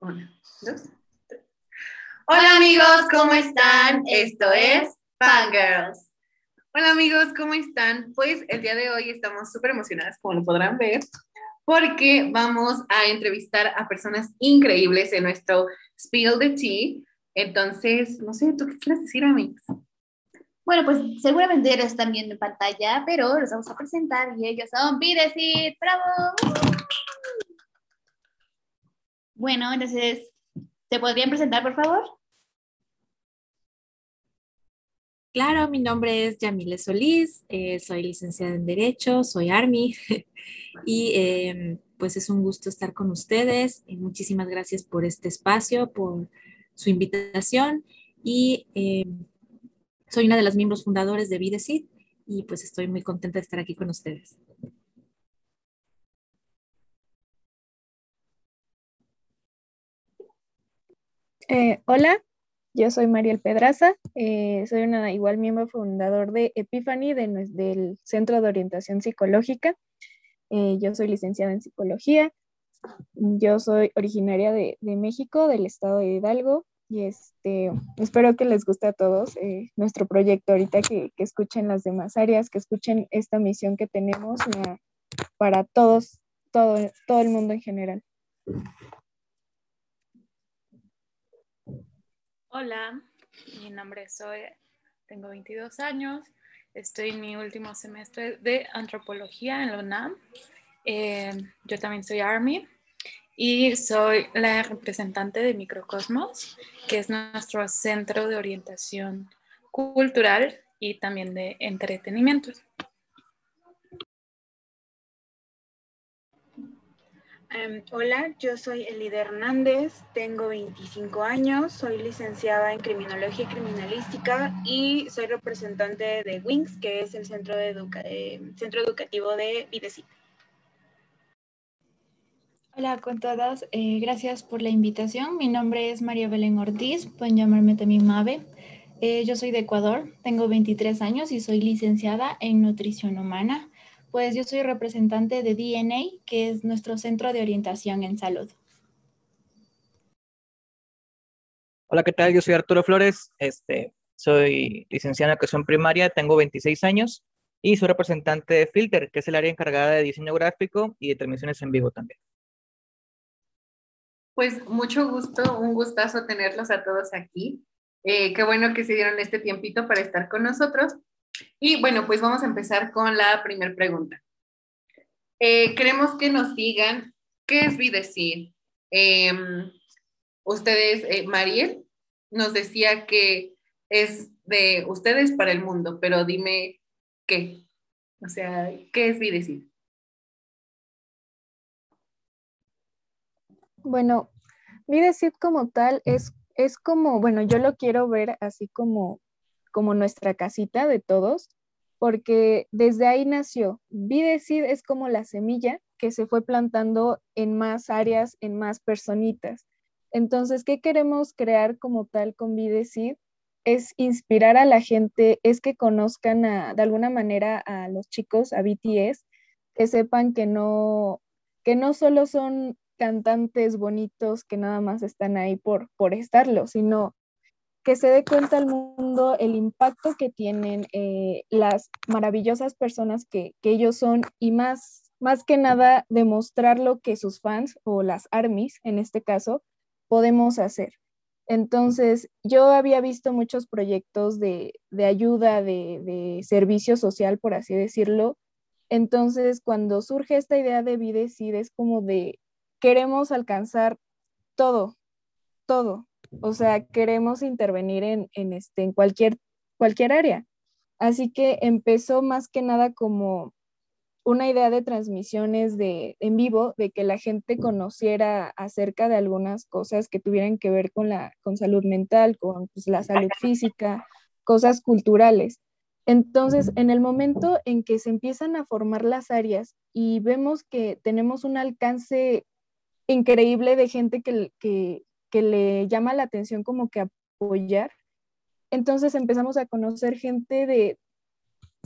Una, dos, tres. Hola amigos, ¿cómo están? Esto es Fangirls. Hola amigos, ¿cómo están? Pues el día de hoy estamos súper emocionadas, como lo podrán ver, porque vamos a entrevistar a personas increíbles en nuestro Spill the Tea. Entonces, no sé, ¿tú qué quieres decir, amigos? Bueno, pues seguramente lo están viendo en pantalla, pero los vamos a presentar y ellos son Videsit. ¡Bravo! Bueno, entonces, ¿se podrían presentar, por favor? Claro, mi nombre es Yamile Solís, eh, soy licenciada en Derecho, soy ARMY y em, pues es un gusto estar con ustedes. Y muchísimas gracias por este espacio, por su invitación y em, soy una de las miembros fundadores de Videsit y pues estoy muy contenta de estar aquí con ustedes. Eh, hola, yo soy Mariel Pedraza, eh, soy una igual miembro fundador de Epiphany, del Centro de Orientación Psicológica. Eh, yo soy licenciada en psicología. Yo soy originaria de, México, del estado de Hidalgo, y este, espero que les guste a todos nuestro proyecto ahorita, que, que, escuchen las demás áreas, que escuchen esta misión que tenemos para todos, todo, todo el mundo en general. Hola, mi nombre es Zoe, tengo 22 años, estoy en mi último semestre de antropología en la UNAM. Eh, yo también soy ARMY y soy la representante de Microcosmos, que es nuestro centro de orientación cultural y también de entretenimiento. Em, hola, yo soy Elida Hernández, tengo 25 años, soy licenciada en Criminología y Criminalística y soy representante de WINGS, que es el Centro, eh, Educativo de Videsit. Hola con todos, eh, gracias por la invitación. Mi nombre es María Belén Ortiz, pueden llamarme también Mave. Eh, yo soy de Ecuador, tengo 23 años y soy licenciada en Nutrición Humana. Pues yo soy representante de DNA, que es nuestro centro de orientación en salud. Hola, ¿qué tal? Yo soy Arturo Flores, este, soy licenciado en educación primaria, tengo 26 años y soy representante de Filter, que es el área encargada de diseño gráfico y de transmisiones en vivo también. Pues mucho gusto, un gustazo tenerlos a todos aquí. Eh, qué bueno que se dieron este tiempito para estar con nosotros. Y bueno, pues vamos a empezar con la primera pregunta. Eh, queremos que nos digan qué es Videcir. Em, ustedes, eh, Mariel, nos decía que es de ustedes para el mundo, pero dime qué. O sea, ¿qué es Videcir? Bueno, Videcir como tal es, es como, bueno, yo lo quiero ver así como como nuestra casita de todos, porque desde ahí nació. Videcid es como la semilla que se fue plantando en más áreas, en más personitas. Entonces, ¿qué queremos crear como tal con Videcid? Es inspirar a la gente, es que conozcan de alguna manera a los chicos, a BTS, que sepan que no, que no solo son cantantes bonitos que nada más están ahí por, por estarlo, sino que se dé cuenta al mundo el impacto que tienen eh, las maravillosas personas que, ellos son y más, más que nada demostrar lo que sus fans o las armies en este caso podemos hacer. Entonces, yo había visto muchos proyectos de, ayuda, de, de, servicio social, por así decirlo. Entonces, cuando surge esta idea de Videcid, es como de, queremos alcanzar todo, todo, o sea, queremos intervenir en, este, en cualquier, cualquier área. Así que empezó más que nada como una idea de transmisiones de, en vivo, de que la gente conociera acerca de algunas cosas que tuvieran que ver con la con salud mental, con pues, la salud física, cosas culturales. Entonces, en el momento en que se empiezan a formar las áreas y vemos que tenemos un alcance increíble de gente que, que, que le llama la atención como que apoyar. Entonces empezamos a conocer gente de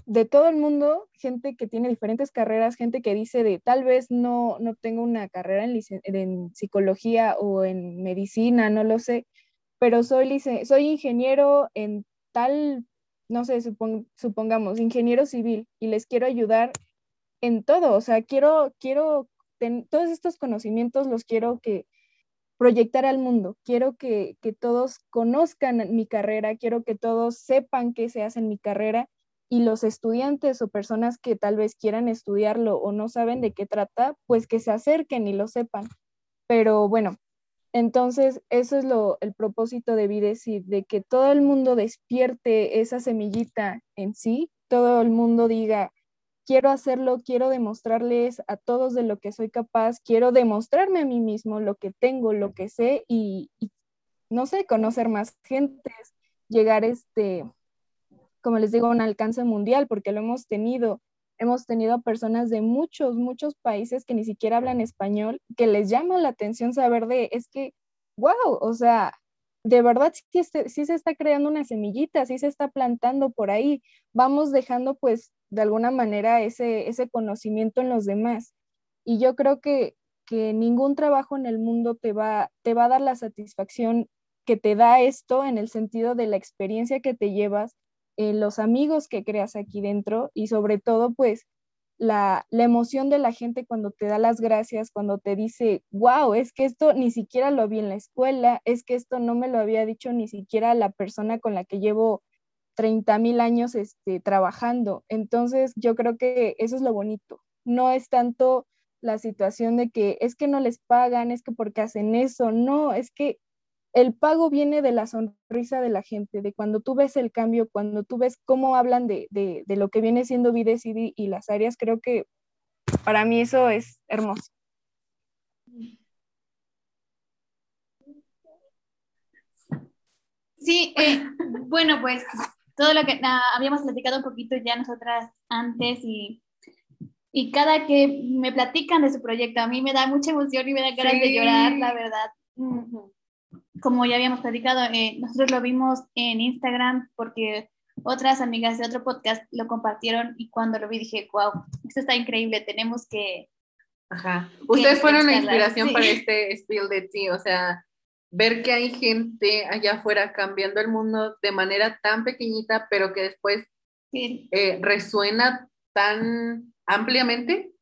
de todo el mundo, gente que tiene diferentes carreras, gente que dice de tal vez no, no tengo una carrera en, en psicología o en medicina, no lo sé, pero soy, soy ingeniero en tal, no sé, supongamos, ingeniero civil y les quiero ayudar en todo, o sea, quiero, quiero, todos estos conocimientos los quiero que proyectar al mundo, quiero que, que todos conozcan mi carrera, quiero que todos sepan qué se hace en mi carrera y los estudiantes o personas que tal vez quieran estudiarlo o no saben de qué trata, pues que se acerquen y lo sepan. Pero bueno, entonces eso es lo, el propósito de Videcid, de que todo el mundo despierte esa semillita en sí, todo el mundo diga, quiero hacerlo, quiero demostrarles a todos de lo que soy capaz, quiero demostrarme a mí mismo lo que tengo, lo que sé y, y no sé, conocer más gentes, llegar este como les digo, un alcance mundial, porque lo hemos tenido. Hemos tenido personas de muchos, muchos países que ni siquiera hablan español, que les llama la atención saber de, es que, wow, o sea, de verdad sí, sí, se está creando una semillita, sí se está plantando por ahí. Vamos dejando pues de alguna manera ese, ese conocimiento en los demás. Y yo creo que, que ningún trabajo en el mundo te va, te va a dar la satisfacción que te da esto en el sentido de la experiencia que te llevas, eh, los amigos que creas aquí dentro y sobre todo pues la, la, emoción de la gente cuando te da las gracias, cuando te dice, wow, es que esto ni siquiera lo vi en la escuela, es que esto no me lo había dicho ni siquiera la persona con la que llevo 30 mil años este, trabajando. Entonces yo creo que eso es lo bonito. No es tanto la situación de que es que no les pagan, es que porque hacen eso, no, es que el pago viene de la sonrisa de la gente, de cuando tú ves el cambio, cuando tú ves cómo hablan de, lo que viene siendo Videcidi y las áreas, creo que para mí eso es hermoso. Sí, eh, bueno, pues todo lo que habíamos platicado un poquito ya nosotras antes y, y, cada que me platican de su proyecto, a mí me da mucha emoción y me da ganas de llorar, la verdad. Como ya habíamos platicado, eh, nosotros lo vimos en Instagram porque otras amigas de otro podcast lo compartieron y cuando lo vi dije, wow, esto está increíble, tenemos que... Ajá. Ustedes fueron la inspiración para este Spill de Tea, o sea, ver que hay gente allá afuera cambiando el mundo de manera tan pequeñita, pero que después eh, resuena tan ampliamente.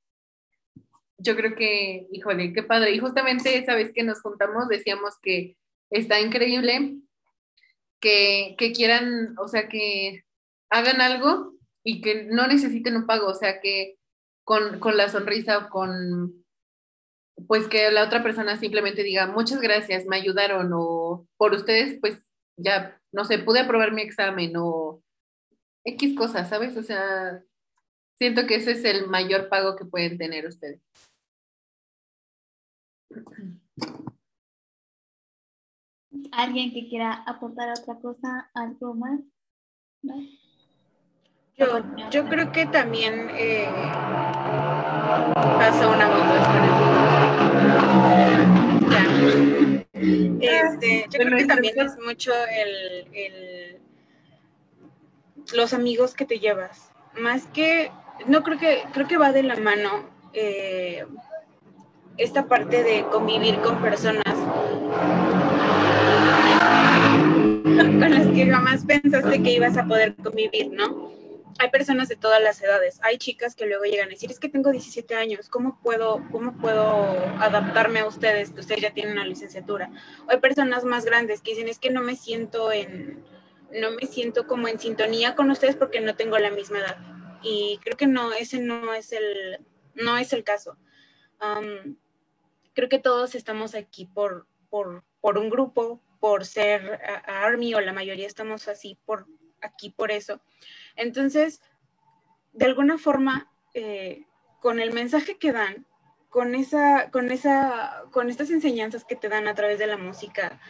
Yo creo que, híjole, qué padre. Y justamente esa vez que nos juntamos decíamos que está increíble que, quieran, o sea, que hagan algo y que no necesiten un pago, o sea, que con, la sonrisa o con, pues que la otra persona simplemente diga, muchas gracias, me ayudaron o por ustedes, pues ya, no sé, pude aprobar mi examen o X cosas, ¿sabes? O sea, siento que ese es el mayor pago que pueden tener ustedes. ¿Alguien que quiera aportar otra cosa, algo más? Yo, yo creo que también eh, pasa una moto. Este, yo creo que también es mucho el, el, los amigos que te llevas. Más que, no creo que, creo que va de la mano eh, esta parte de convivir con personas con las que jamás pensaste que ibas a poder convivir, ¿no? Hay personas de todas las edades. Hay chicas que luego llegan a decir, es que tengo 17 años, ¿cómo puedo, cómo puedo adaptarme a ustedes? Ustedes ya tienen una licenciatura. Hay personas más grandes que dicen, es que no me siento en, no me siento como en sintonía con ustedes porque no tengo la misma edad. Y creo que no, ese no es el, no es el caso. creo que todos estamos aquí por, por, por un grupo, por ser Army o la mayoría estamos así por aquí por eso. Entonces, de alguna forma, eh, con el mensaje que dan, con, esa, con, esa, con estas enseñanzas que te dan a través de la música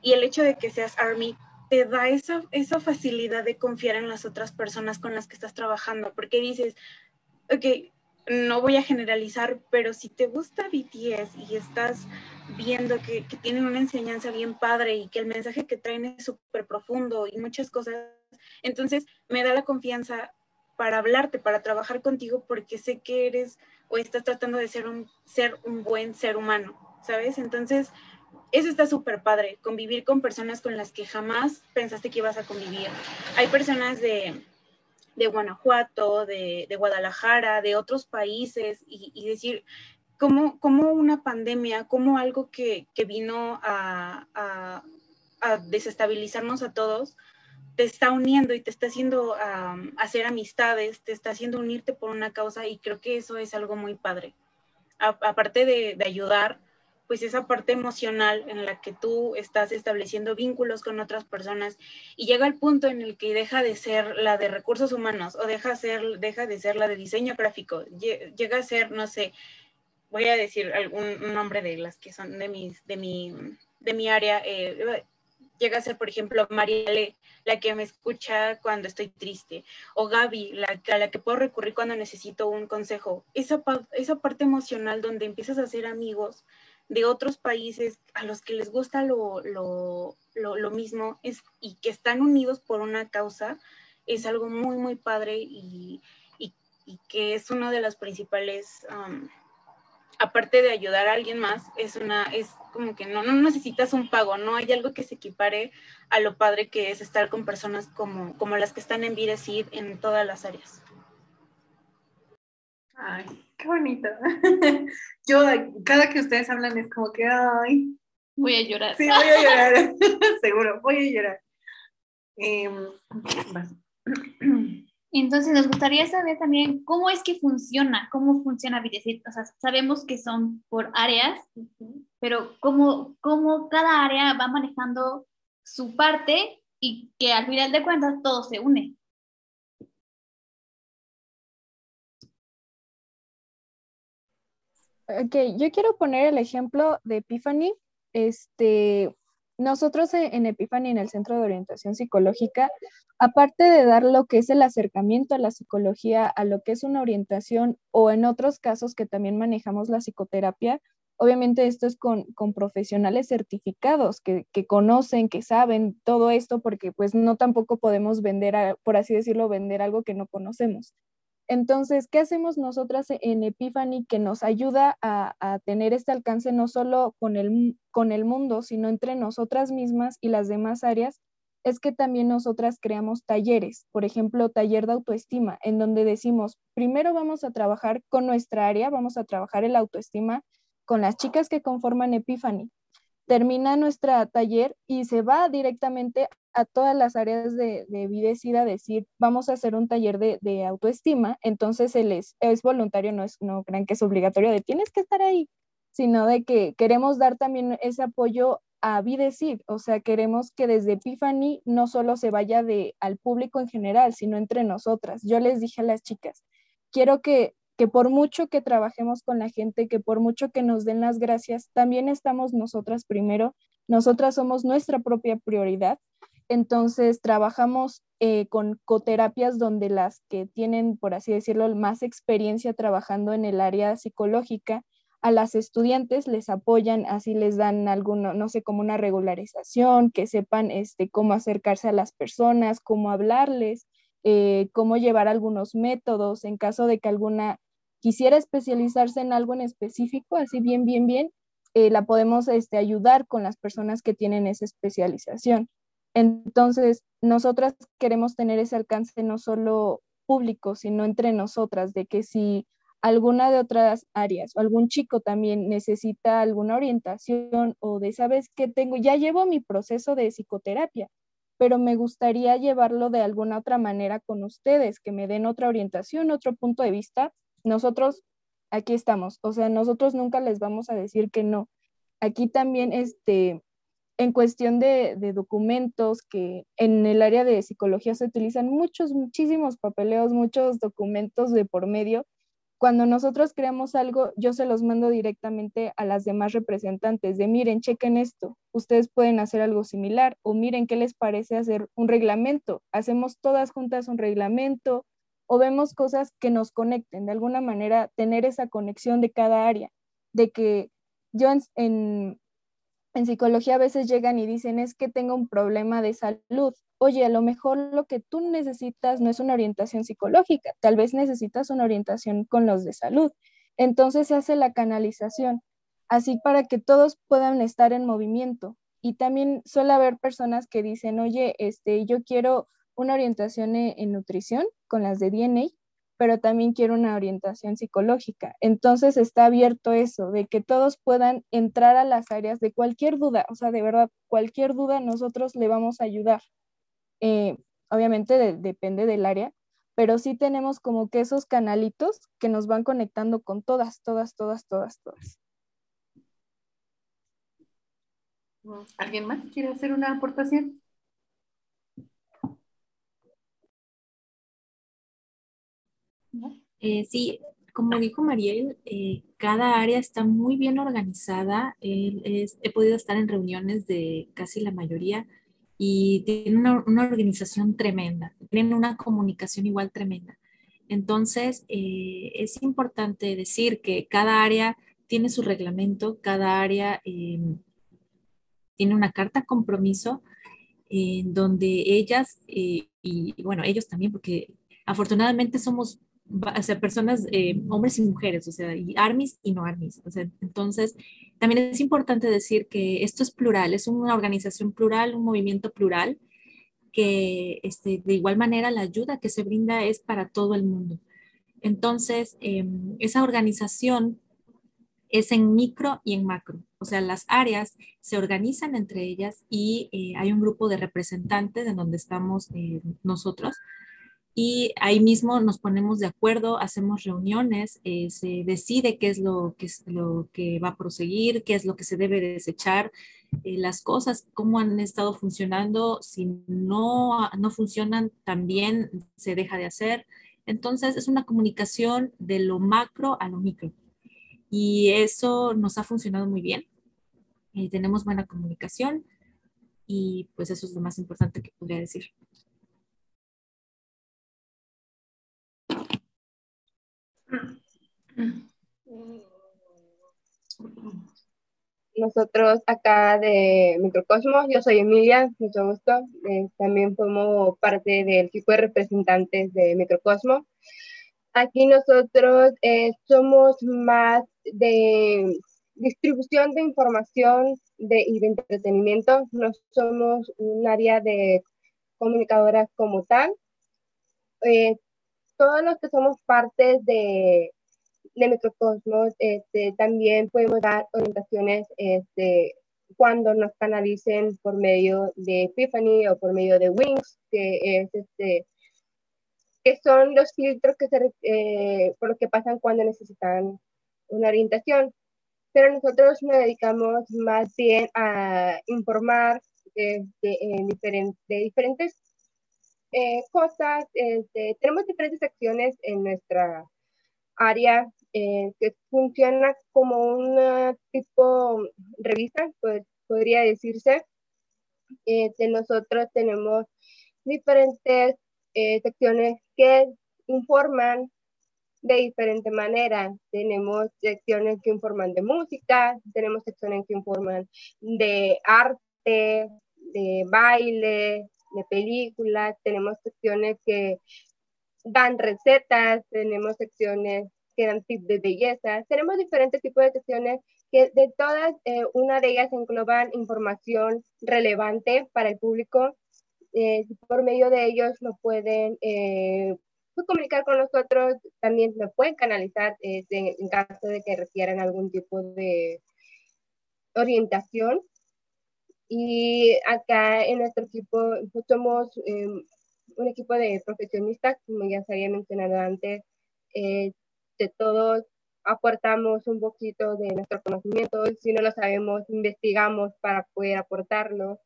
y el hecho de que seas Army, te da esa, esa facilidad de confiar en las otras personas con las que estás trabajando, porque dices, ok, no voy a generalizar, pero si te gusta BTS y estás viendo que, que, tienen una enseñanza bien padre y que el mensaje que traen es súper profundo y muchas cosas, entonces me da la confianza para hablarte, para trabajar contigo, porque sé que eres o estás tratando de ser un, ser un buen ser humano, ¿sabes? Entonces, eso está súper padre, convivir con personas con las que jamás pensaste que ibas a convivir. Hay personas de, de Guanajuato, de, de, Guadalajara, de otros países, y, decir, como, como una pandemia, como algo que, que vino a, desestabilizarnos a todos, te está uniendo y te está haciendo hacer amistades, te está haciendo unirte por una causa y creo que eso es algo muy padre. aparte de, de ayudar, pues esa parte emocional en la que tú estás estableciendo vínculos con otras personas y llega el punto en el que deja de ser la de recursos humanos o deja, ser, deja de ser la de diseño gráfico, llega a ser, no sé, voy a decir algún nombre de las que son de, mis, de, mi, de mi área, eh, llega a ser, por ejemplo, Mariale, la que me escucha cuando estoy triste, o Gaby, la, a la que puedo recurrir cuando necesito un consejo. Esa, esa parte emocional donde empiezas a ser amigos de otros países a los que les gusta lo, lo, lo, mismo es, y que están unidos por una causa, es algo muy, muy padre y, y, y que es una de las principales, um, aparte de ayudar a alguien más, es una, es como que no, no necesitas un pago, no hay algo que se equipare a lo padre que es estar con personas como, como las que están en Videseed en todas las áreas. Ay, qué bonito. Yo, cada que ustedes hablan es como que, ay. Voy a llorar. Sí, voy a llorar. Seguro, voy a llorar. Eh, Entonces, nos gustaría saber también cómo es que funciona, cómo funciona Videcit. O sea, sabemos que son por áreas, pero cómo, cómo cada área va manejando su parte y que al final de cuentas todo se une. Ok, yo quiero poner el ejemplo de Epiphany. Este, nosotros en Epiphany, en el Centro de Orientación Psicológica, aparte de dar lo que es el acercamiento a la psicología, a lo que es una orientación o en otros casos que también manejamos la psicoterapia, obviamente esto es con, con profesionales certificados que, que, conocen, que saben todo esto, porque pues no tampoco podemos vender, por así decirlo, vender algo que no conocemos. Entonces, ¿qué hacemos nosotras en Epiphany que nos ayuda a, tener este alcance no solo con el, con el mundo, sino entre nosotras mismas y las demás áreas? Es que también nosotras creamos talleres, por ejemplo, taller de autoestima, en donde decimos, primero vamos a trabajar con nuestra área, vamos a trabajar el autoestima con las chicas que conforman Epiphany termina nuestra taller y se va directamente a todas las áreas de, de a decir, vamos a hacer un taller de, autoestima, entonces es voluntario, no, es, no crean que es obligatorio de tienes que estar ahí, sino de que queremos dar también ese apoyo a Videcid, o sea, queremos que desde Epiphany no solo se vaya de, al público en general, sino entre nosotras. Yo les dije a las chicas, quiero que que por mucho que trabajemos con la gente, que por mucho que nos den las gracias, también estamos nosotras primero, nosotras somos nuestra propia prioridad. Entonces, trabajamos eh, con coterapias donde las que tienen, por así decirlo, más experiencia trabajando en el área psicológica, a las estudiantes les apoyan, así les dan alguno, no sé, como una regularización, que sepan este, cómo acercarse a las personas, cómo hablarles, eh, cómo llevar algunos métodos en caso de que alguna quisiera especializarse en algo en específico, así bien, bien, bien, eh, la podemos este, ayudar con las personas que tienen esa especialización. Entonces, nosotras queremos tener ese alcance no solo público, sino entre nosotras, de que si alguna de otras áreas o algún chico también necesita alguna orientación o de, ¿sabes qué tengo? Ya llevo mi proceso de psicoterapia, pero me gustaría llevarlo de alguna otra manera con ustedes, que me den otra orientación, otro punto de vista. Nosotros aquí estamos, o sea, nosotros nunca les vamos a decir que no. Aquí también, este, en cuestión de, de documentos, que en el área de psicología se utilizan muchos, muchísimos papeleos, muchos documentos de por medio, cuando nosotros creamos algo, yo se los mando directamente a las demás representantes de miren, chequen esto, ustedes pueden hacer algo similar o miren qué les parece hacer un reglamento, hacemos todas juntas un reglamento o vemos cosas que nos conecten, de alguna manera tener esa conexión de cada área, de que yo en, en psicología a veces llegan y dicen, es que tengo un problema de salud. Oye, a lo mejor lo que tú necesitas no es una orientación psicológica, tal vez necesitas una orientación con los de salud. Entonces se hace la canalización, así para que todos puedan estar en movimiento. Y también suele haber personas que dicen, oye, este, yo quiero una orientación en, en nutrición con las de DNA, pero también quiero una orientación psicológica. Entonces está abierto eso, de que todos puedan entrar a las áreas de cualquier duda, o sea, de verdad, cualquier duda nosotros le vamos a ayudar. Eh, obviamente depende del área, pero sí tenemos como que esos canalitos que nos van conectando con todas, todas, todas, todas, todas. ¿Alguien más quiere hacer una aportación? Eh, sí, como dijo Mariel, eh, cada área está muy bien organizada. he podido estar en reuniones de casi la mayoría y tienen una, organización tremenda, tienen una comunicación igual tremenda. Entonces, eh, es importante decir que cada área tiene su reglamento, cada área tiene una carta compromiso en donde ellas, y bueno, ellos también, porque afortunadamente somos o sea, personas, eh, hombres y mujeres, o sea, y armies y no armies. O sea, entonces, también es importante decir que esto es plural, es una organización plural, un movimiento plural, que este, de igual manera la ayuda que se brinda es para todo el mundo. Entonces, em, esa organización es en micro y en macro. O sea, las áreas se organizan entre ellas y eh, hay un grupo de representantes en donde estamos eh, nosotros y ahí mismo nos ponemos de acuerdo, hacemos reuniones, eh, se decide qué es lo que, es lo que va a proseguir, qué es lo que se debe desechar, eh, las cosas, cómo han estado funcionando, si no, no funcionan, también se deja de hacer. Entonces es una comunicación de lo macro a lo micro. Y eso nos ha funcionado muy bien. Eh, tenemos buena comunicación y pues eso es lo más importante que podría decir. Nosotros acá de Microcosmos, yo soy Emilia, mucho gusto. Eh, también formo parte del equipo de representantes de Microcosmos. Aquí nosotros eh, somos más de distribución de información de, y de entretenimiento. No somos un área de comunicadoras como tal. Eh, todos los que somos parte de, de Microcosmos, este, también podemos dar orientaciones este, cuando nos canalicen por medio de Epiphany o por medio de Wings, que es este que son los filtros que se, eh, por los que pasan cuando necesitan una orientación. Pero nosotros nos dedicamos más bien a informar de, de, de diferentes eh, cosas, este, tenemos diferentes acciones en nuestra área eh, que funciona como una tipo revista, podría decirse. Este, nosotros tenemos diferentes eh, secciones que informan de diferente manera. Tenemos secciones que informan de música, tenemos secciones que informan de arte, de baile, de películas, tenemos secciones que dan recetas, tenemos secciones que dan tips de belleza, tenemos diferentes tipos de secciones que de todas, eh, una de ellas engloban información relevante para el público. Eh, por medio de ellos lo pueden eh, pues, comunicar con nosotros, también lo pueden canalizar en, en caso de que requieran algún tipo de orientación y acá en nuestro equipo pues, somos em, un equipo de profesionistas, como ya se había mencionado antes, eh, de todos aportamos un poquito de nuestro conocimiento, si no lo sabemos, investigamos para poder aportarlo.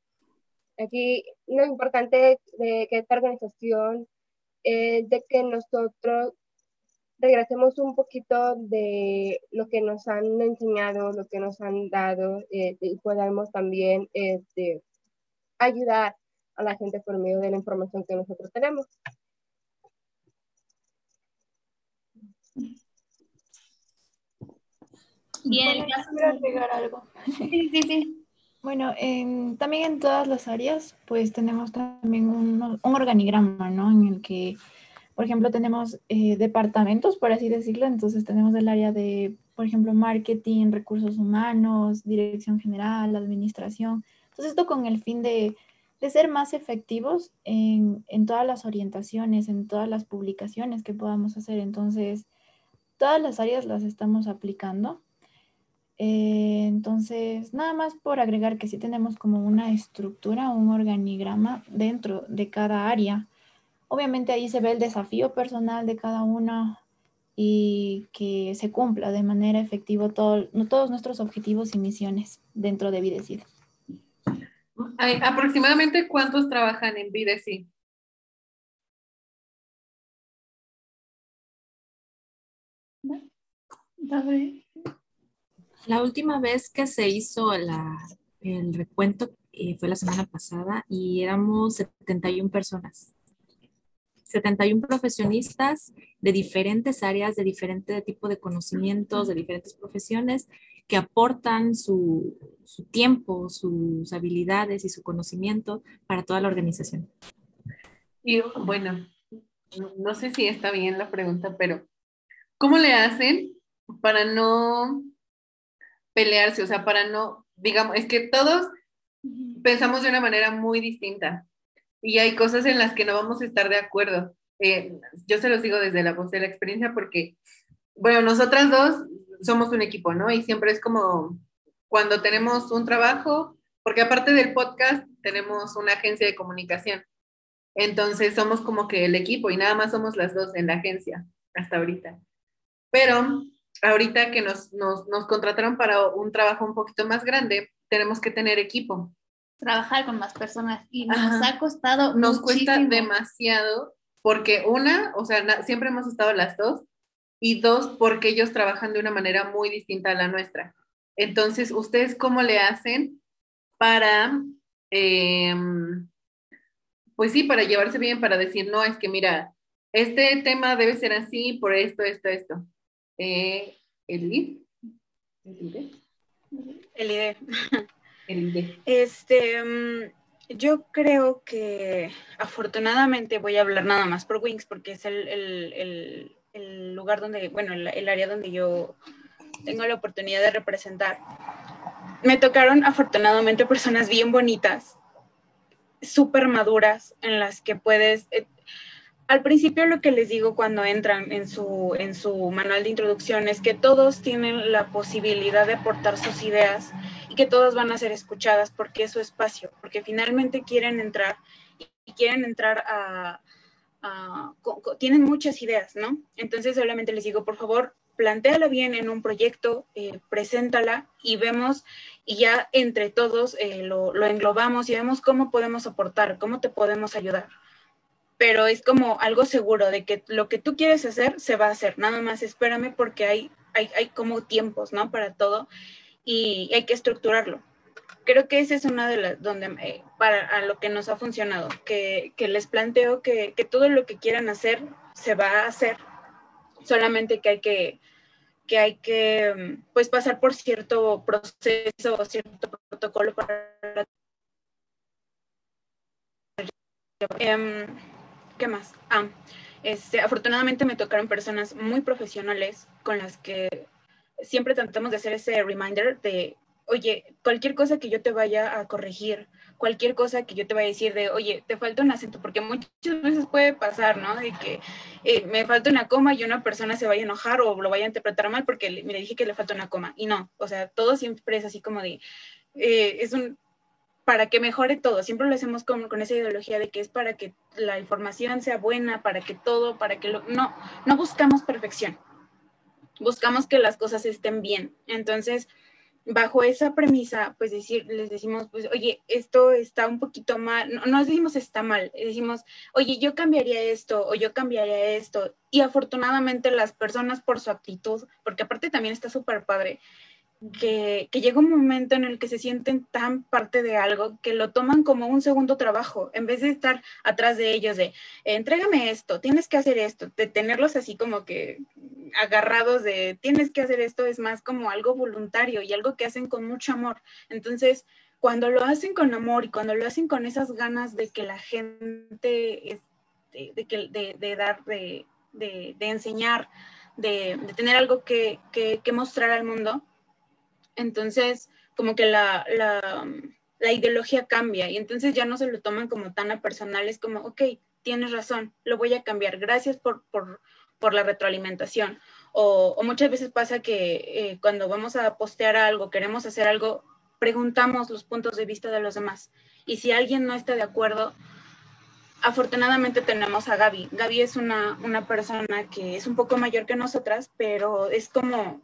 Aquí lo importante de que esta organización es de que nosotros regresemos un poquito de lo que nos han enseñado, lo que nos han dado eh, y podamos también este, ayudar a la gente por medio de la información que nosotros tenemos. Bien, quiero agregar algo. Sí, sí, sí. Bueno, también en todas las áreas, pues tenemos también un, un organigrama, ¿no? En el que, por ejemplo, tenemos eh, departamentos, por así decirlo. Entonces tenemos el área de, por ejemplo, marketing, recursos humanos, dirección general, administración. Entonces esto con el fin de, de ser más efectivos en, en todas las orientaciones, en todas las publicaciones que podamos hacer. Entonces, todas las áreas las estamos aplicando eh, entonces, nada más por agregar que sí tenemos como una estructura, un organigrama dentro de cada área. Obviamente ahí se ve el desafío personal de cada una y que se cumpla de manera efectiva todo, todos nuestros objetivos y misiones dentro de Videcid. ¿Aproximadamente cuántos trabajan en Videcid? La última vez que se hizo el recuento eh, fue la semana pasada y éramos 71 personas. 71 profesionistas de diferentes áreas, de diferente tipo de conocimientos, de diferentes profesiones, que aportan su, tiempo, sus habilidades y su conocimiento para toda la organización. Y bueno, no sé si está bien la pregunta, pero ¿cómo le hacen para no pelearse, o sea, para no, digamos, es que todos pensamos de una manera muy distinta y hay cosas en las que no vamos a estar de acuerdo. Eh, yo se los digo desde la voz de la experiencia porque, bueno, nosotras dos somos un equipo, ¿no? Y siempre es como cuando tenemos un trabajo, porque aparte del podcast tenemos una agencia de comunicación. Entonces somos como que el equipo y nada más somos las dos en la agencia hasta ahorita. Pero ahorita que nos, nos, nos, contrataron para un trabajo un poquito más grande, tenemos que tener equipo. Trabajar con más personas y nos ha costado. Nos cuesta demasiado porque una, o sea, siempre hemos estado las dos y dos, porque ellos trabajan de una manera muy distinta a la nuestra. Entonces, ¿ustedes cómo le hacen para, em, pues sí, para llevarse bien, para decir, no, es que mira, este tema debe ser así por esto, esto, esto? Eh, el ID. El ID. El Este, mm, yo creo que afortunadamente voy a hablar nada más por Wings porque es el, el, el, lugar donde, bueno, el, área donde yo tengo la oportunidad de representar. Me tocaron afortunadamente personas bien bonitas, súper maduras, en las que puedes, eh, al principio lo que les digo cuando entran en su, en su manual de introducción es que todos tienen la posibilidad de aportar sus ideas y que todas van a ser escuchadas porque es su espacio, porque finalmente quieren entrar y quieren entrar a, tienen muchas ideas, ¿no? Entonces solamente les digo, por favor, plantéala bien en un proyecto, eh, preséntala y vemos y ya entre todos eh, lo, lo englobamos y vemos cómo podemos aportar, cómo te podemos ayudar pero es como algo seguro de que lo que tú quieres hacer se va a hacer, nada más espérame porque hay, hay, hay como tiempos, ¿no? Para todo y hay que estructurarlo. Creo que esa es una de las donde eh, para a lo que nos ha funcionado, que, que les planteo que, que, todo lo que quieran hacer se va a hacer, solamente que hay que, que hay que pues pasar por cierto proceso o cierto protocolo para eh, ¿Qué más? Ah, este, afortunadamente me tocaron personas muy profesionales con las que siempre tratamos de hacer ese reminder de, oye, cualquier cosa que yo te vaya a corregir, cualquier cosa que yo te vaya a decir de, oye, te falta un acento, porque muchas veces puede pasar, ¿no? De que eh, me falta una coma y una persona se vaya a enojar o lo vaya a interpretar mal porque le, me dije que le falta una coma. Y no, o sea, todo siempre es así como de, eh, es un, para que mejore todo. Siempre lo hacemos con, con, esa ideología de que es para que la información sea buena, para que todo, para que lo... No, no buscamos perfección. Buscamos que las cosas estén bien. Entonces, bajo esa premisa, pues decir, les decimos, pues, oye, esto está un poquito mal, no, no decimos está mal, decimos, oye, yo cambiaría esto o yo cambiaría esto. Y afortunadamente las personas por su actitud, porque aparte también está súper padre, que, llega un momento en el que se sienten tan parte de algo que lo toman como un segundo trabajo, en vez de estar atrás de ellos de, entrégame esto, tienes que hacer esto, de tenerlos así como que agarrados de, tienes que hacer esto, es más como algo voluntario y algo que hacen con mucho amor. Entonces, cuando lo hacen con amor y cuando lo hacen con esas ganas de que la gente, de, que, de, dar, de, de enseñar, de, tener algo que, que, mostrar al mundo, entonces como que la, la, la, ideología cambia y entonces ya no se lo toman como tan a personal, es como, ok, tienes razón, lo voy a cambiar, gracias por, por, por la retroalimentación. O, o, muchas veces pasa que eh, cuando vamos a postear algo, queremos hacer algo, preguntamos los puntos de vista de los demás. Y si alguien no está de acuerdo, afortunadamente tenemos a Gaby. Gaby es una, una, persona que es un poco mayor que nosotras, pero es como,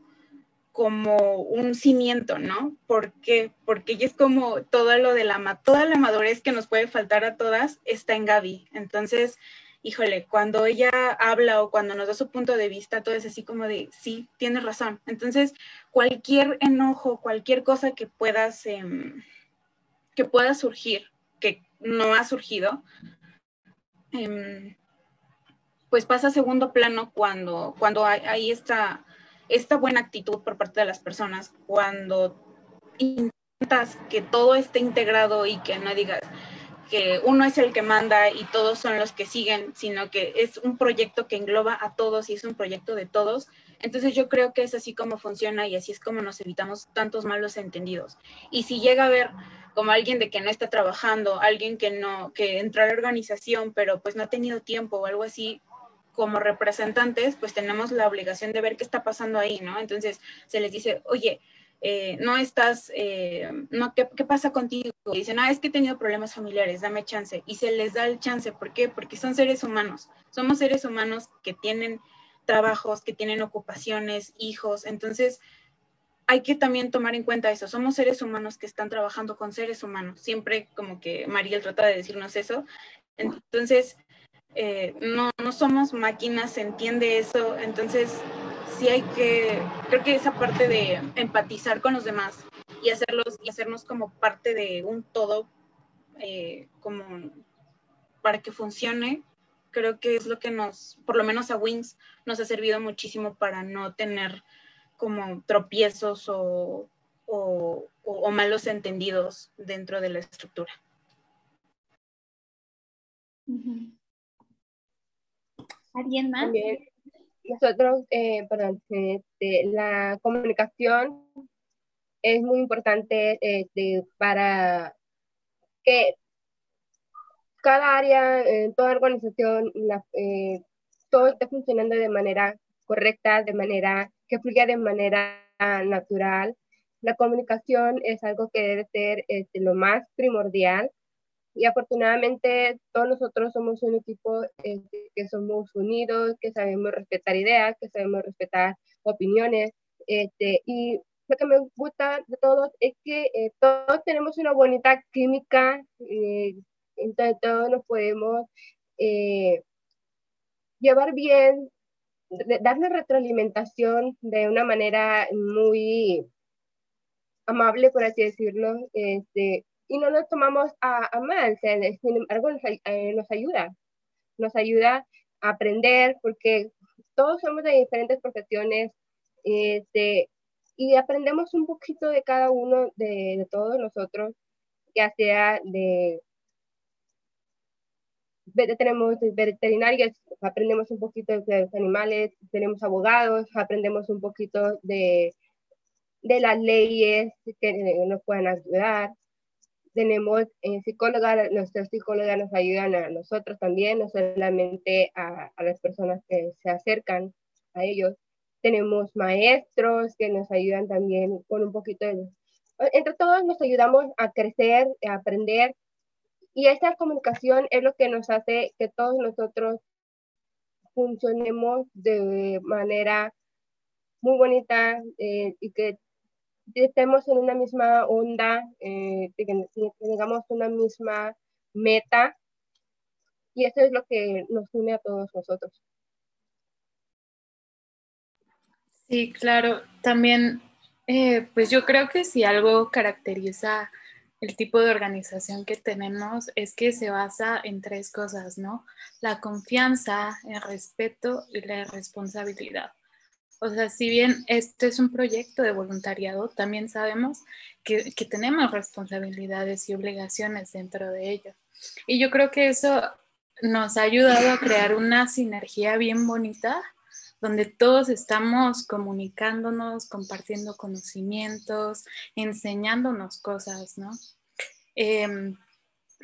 como un cimiento, ¿no? ¿Por qué? Porque ella es como todo lo de la, toda la madurez que nos puede faltar a todas está en Gaby. Entonces, híjole, cuando ella habla o cuando nos da su punto de vista, todo es así como de, sí, tienes razón. Entonces, cualquier enojo, cualquier cosa que puedas, em, que pueda surgir, que no ha surgido, em, pues pasa a segundo plano cuando, cuando hay, esta, esta buena actitud por parte de las personas, cuando intentas que todo esté integrado y que no digas, que uno es el que manda y todos son los que siguen, sino que es un proyecto que engloba a todos y es un proyecto de todos. Entonces yo creo que es así como funciona y así es como nos evitamos tantos malos entendidos. Y si llega a ver como alguien de que no está trabajando, alguien que no, que entró a la organización, pero pues no ha tenido tiempo o algo así, como representantes, pues tenemos la obligación de ver qué está pasando ahí, ¿no? Entonces se les dice, oye, eh, no estás, eh, no, ¿qué, ¿qué, pasa contigo? Y dicen, ah, es que he tenido problemas familiares, dame chance. Y se les da el chance, ¿por qué? Porque son seres humanos, somos seres humanos que tienen trabajos, que tienen ocupaciones, hijos, entonces hay que también tomar en cuenta eso, somos seres humanos que están trabajando con seres humanos, siempre como que Mariel trata de decirnos eso, entonces eh, no, no somos máquinas, se entiende eso, entonces sí hay que, creo que esa parte de empatizar con los demás y hacerlos y hacernos como parte de un todo, eh, como para que funcione, creo que es lo que nos, por lo menos a Wings, nos ha servido muchísimo para no tener como tropiezos o, o, malos entendidos dentro de la estructura. ¿Alguien más? nosotros, eh, perdón, este, la comunicación es muy importante este, para que cada área, en toda organización, eh, todo esté funcionando de manera correcta, de manera que fluya de manera natural. La comunicación es algo que debe ser este, lo más primordial y afortunadamente todos nosotros somos un equipo este, que somos unidos, que sabemos respetar ideas, que sabemos respetar opiniones. Este, y lo que me gusta de todos es que eh, todos tenemos una bonita química, eh, entonces todos nos podemos eh, llevar bien, darle retroalimentación de una manera muy amable, por así decirlo, este, y no nos tomamos a, a mal, sin embargo eh, nos, ayuda, nos ayuda a aprender porque todos somos de diferentes profesiones este, y aprendemos un poquito de cada uno de, de todos nosotros, ya sea de tenemos veterinarias, aprendemos un poquito de los animales, tenemos abogados, aprendemos un poquito de, de las leyes que nos pueden ayudar, tenemos eh, psicólogas, nuestros psicólogas nos ayudan a nosotros también, no solamente a, a, las personas que se acercan a ellos. Tenemos maestros que nos ayudan también con un poquito de... Entre todos nos ayudamos a crecer, a aprender, y esta comunicación es lo que nos hace que todos nosotros funcionemos de manera muy bonita eh, y que estemos en una misma onda, eh, tengamos una misma meta y eso es lo que nos une a todos nosotros. Sí, claro. También, eh, pues yo creo que si algo caracteriza el tipo de organización que tenemos es que se basa en tres cosas, ¿no? La confianza, el respeto y la responsabilidad. O sea, si bien este es un proyecto de voluntariado, también sabemos que, que tenemos responsabilidades y obligaciones dentro de ello. Y yo creo que eso nos ha ayudado a crear una sinergia bien bonita donde todos estamos comunicándonos, compartiendo conocimientos, enseñándonos cosas, ¿no? Em,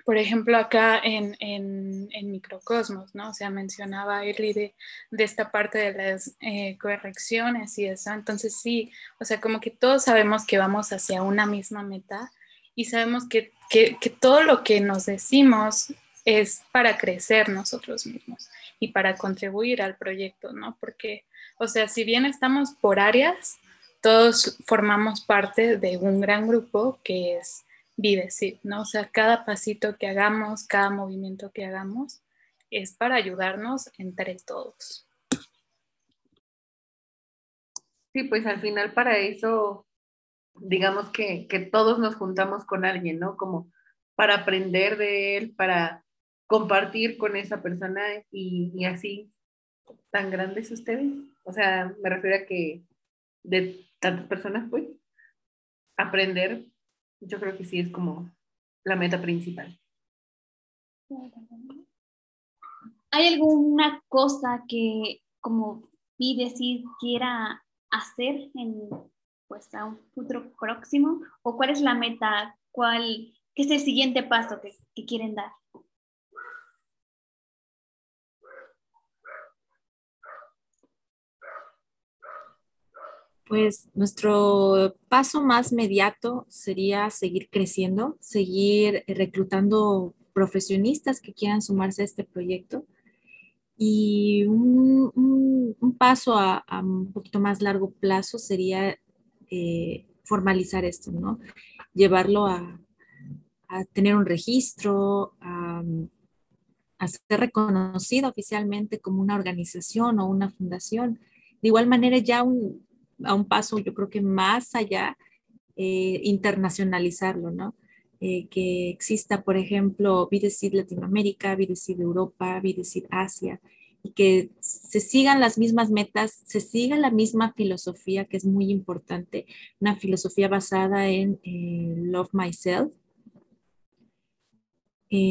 por ejemplo, acá en, en, Microcosmos, ¿no? O sea, mencionaba Eli de, de esta parte de las eh, correcciones y eso. Entonces, sí, o sea, como que todos sabemos que vamos hacia una misma meta y sabemos que, que, que todo lo que nos decimos es para crecer nosotros mismos y para contribuir al proyecto, ¿no? Porque, o sea, si bien estamos por áreas, todos formamos parte de un gran grupo que es Videcid, ¿no? O sea, cada pasito que hagamos, cada movimiento que hagamos es para ayudarnos entre todos. Sí, pues al final para eso, digamos que, que todos nos juntamos con alguien, ¿no? Como para aprender de él, para compartir con esa persona y, así tan grandes ustedes. O sea, me refiero a que de tantas personas, pues, aprender, yo creo que sí es como la meta principal. ¿Hay alguna cosa que como vi decir quiera hacer en pues a un futuro próximo? ¿O cuál es la meta? ¿Cuál qué es el siguiente paso que, que quieren dar? Pues nuestro paso más inmediato sería seguir creciendo, seguir reclutando profesionistas que quieran sumarse a este proyecto. Y un, paso a, un poquito más largo plazo sería eh, formalizar esto, ¿no? Llevarlo a, tener un registro, a, a, ser reconocido oficialmente como una organización o una fundación. De igual manera, ya un, a un paso, yo creo que más allá, eh, internacionalizarlo, ¿no? Eh, que exista, por ejemplo, Videcid Latinoamérica, Videcid Europa, Videcid Asia, y que se sigan las mismas metas, se siga la misma filosofía, que es muy importante, una filosofía basada en eh, Love Myself,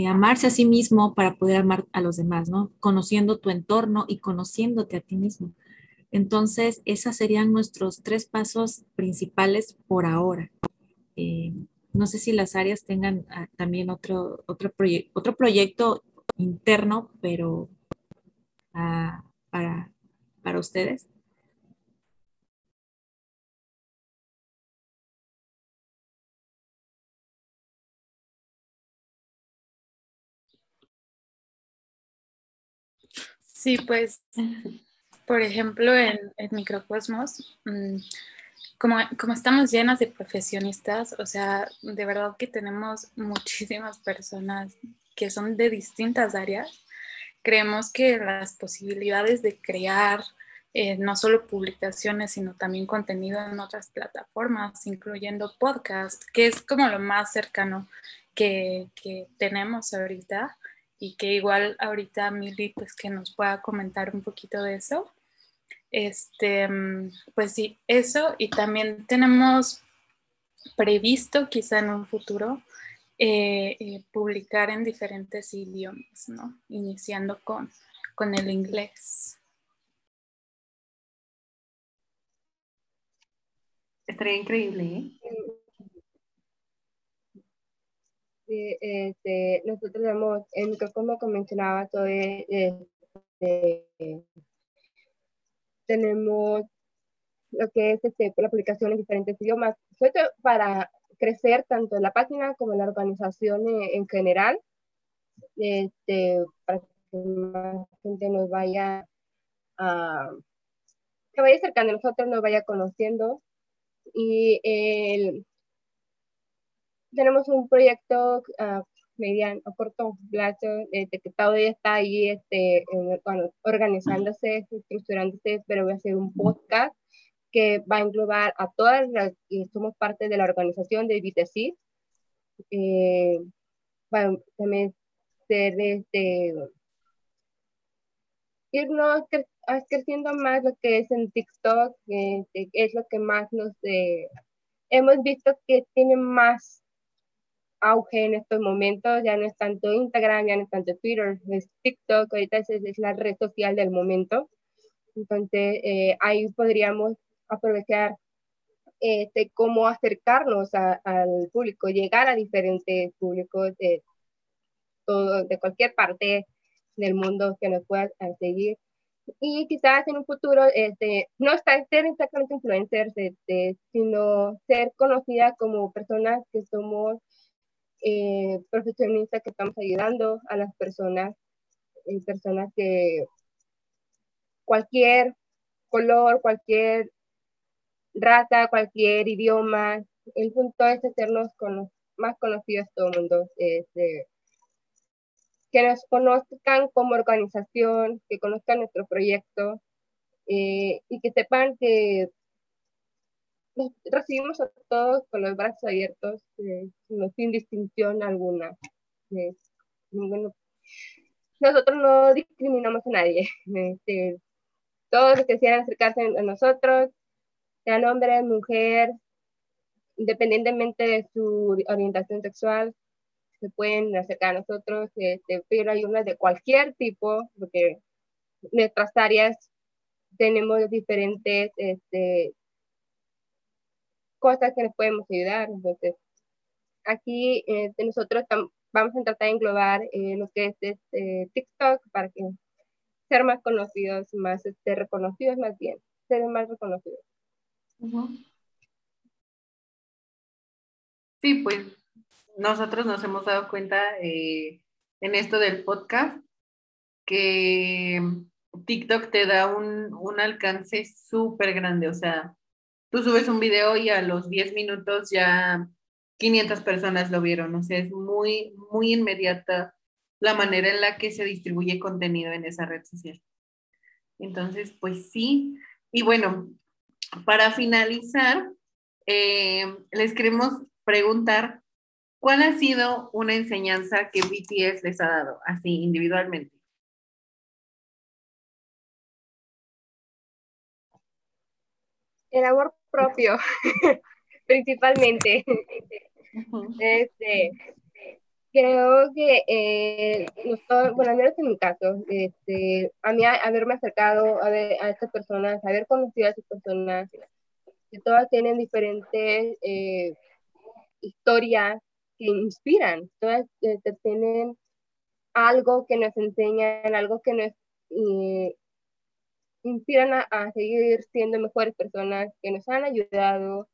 amarse a sí mismo para poder amar a los demás, ¿no? Conociendo tu entorno y conociéndote a ti mismo. Entonces, esos serían nuestros tres pasos principales por ahora. Eh, no sé si las áreas tengan ah, también otro, otro, otro proyecto interno, pero ah, para, para ustedes. Sí, pues por ejemplo, en, Microcosmos, mm, como, como, estamos llenas de profesionistas, o sea, de verdad que tenemos muchísimas personas que son de distintas áreas, creemos que las posibilidades de crear eh, no solo publicaciones, sino también contenido en otras plataformas, incluyendo podcast, que es como lo más cercano que, que tenemos ahorita y que igual ahorita Mili pues que nos pueda comentar un poquito de eso. Este, mm, pues sí, eso y también tenemos previsto quizá en un futuro eh, eh, publicar en diferentes idiomas, ¿no? Iniciando con, con el inglés. Estaría increíble, ¿eh? Sí, este, nosotros hemos, en como mencionaba, todo este, tenemos lo que es este, la publicación en diferentes idiomas, para crecer tanto en la página como en la organización en general, este, para que más gente nos vaya a, que vaya cercano a nosotros, nos vaya conociendo. Y tenemos un proyecto uh, mediano, corto plazo, de que todavía está ahí este, organizándose, estructurándose, pero voy a hacer un podcast que va a englobar a todas las que somos parte de la organización de Vitacid. Eh, a también ser este, irnos creciendo más lo que es en TikTok, que es lo que más nos hemos visto que tiene más auge en estos momentos, ya no es tanto Instagram, ya no es tanto Twitter, es TikTok, ahorita es, es la red social del momento. Entonces, eh, ahí podríamos aprovechar este, cómo acercarnos al público, llegar a diferentes públicos de, todo, de cualquier parte del mundo que nos pueda seguir. Y quizás en un futuro, este, no estar, ser exactamente influencers, este, sino ser conocida como personas que somos eh, profesionistas que estamos ayudando a las personas, eh, personas que cualquier color, cualquier raza, cualquier idioma, el punto es hacernos con, más conocidos todo el mundo, este, que nos conozcan como organización, que conozcan nuestro proyecto eh, y que sepan que recibimos a todos con los brazos abiertos, sin distinción alguna. Nosotros no discriminamos a nadie. Este, todos los que quieran acercarse a nosotros, sean hombre, mujer, independientemente de su orientación sexual, se pueden acercar a nosotros, este, pero hay de cualquier tipo, porque nuestras áreas tenemos diferentes este, cosas que nos podemos ayudar. Entonces, aquí este, nosotros vamos a tratar de englobar eh, lo que es este, TikTok para que ser más conocidos, más este, reconocidos más bien, ser más reconocidos. Sí, pues nosotros nos hemos dado cuenta eh, en esto del podcast que TikTok te da un, un alcance súper grande, o sea, tú subes un video y a los 10 minutos ya 500 personas lo vieron, o sea, es muy, muy inmediata la manera en la que se distribuye contenido en esa red social. Entonces, pues sí. Y bueno, para finalizar, eh, les queremos preguntar, ¿cuál ha sido una enseñanza que BTS les ha dado, así individualmente? El amor propio, principalmente. Este, creo que, eh, bueno, al menos en mi caso, este, a mí haberme acercado a, ver, a estas personas, haber conocido a estas personas, que todas tienen diferentes eh, historias que inspiran, todas eh, tienen algo que nos enseñan, algo que nos eh, inspiran a, seguir siendo mejores personas, que nos han ayudado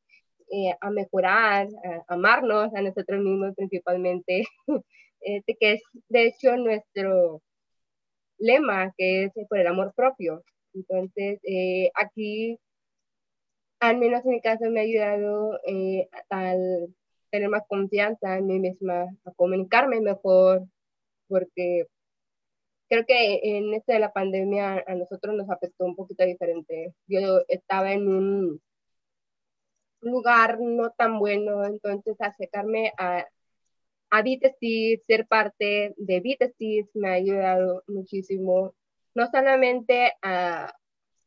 eh, a mejorar, a amarnos a nosotros mismos principalmente, este, que es de hecho nuestro lema, que es por el amor propio. Entonces, eh, aquí, al menos en mi caso, me ha ayudado eh, al tener más confianza en mí misma, a comunicarme mejor, porque creo que en esto de la pandemia a nosotros nos afectó un poquito diferente. Yo estaba en un lugar no tan bueno, entonces acercarme a, a ser parte de Vitestis me ha ayudado muchísimo, no solamente a,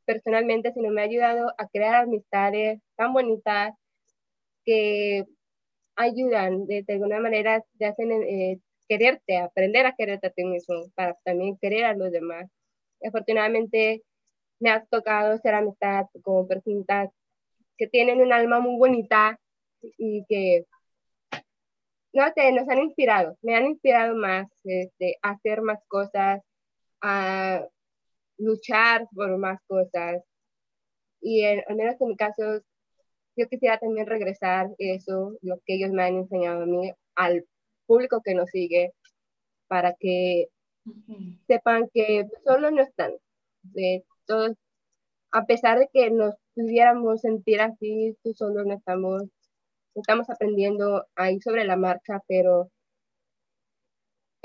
personalmente, sino me ha ayudado a crear amistades tan bonitas que ayudan de, alguna manera, te hacen eh, quererte, aprender a quererte a ti mismo, para también querer a los demás. afortunadamente me ha tocado ser amistad con personas que tienen un alma muy bonita y que, no sé, nos han inspirado, me han inspirado más este, a hacer más cosas, a luchar por más cosas. Y en, al menos en mi caso, yo quisiera también regresar eso, lo que ellos me han enseñado a mí, al público que nos sigue, para que sepan que solo no están. De todos, a pesar de que nos pudiéramos sentir así, tú solo no estamos, estamos aprendiendo ahí sobre la marcha, pero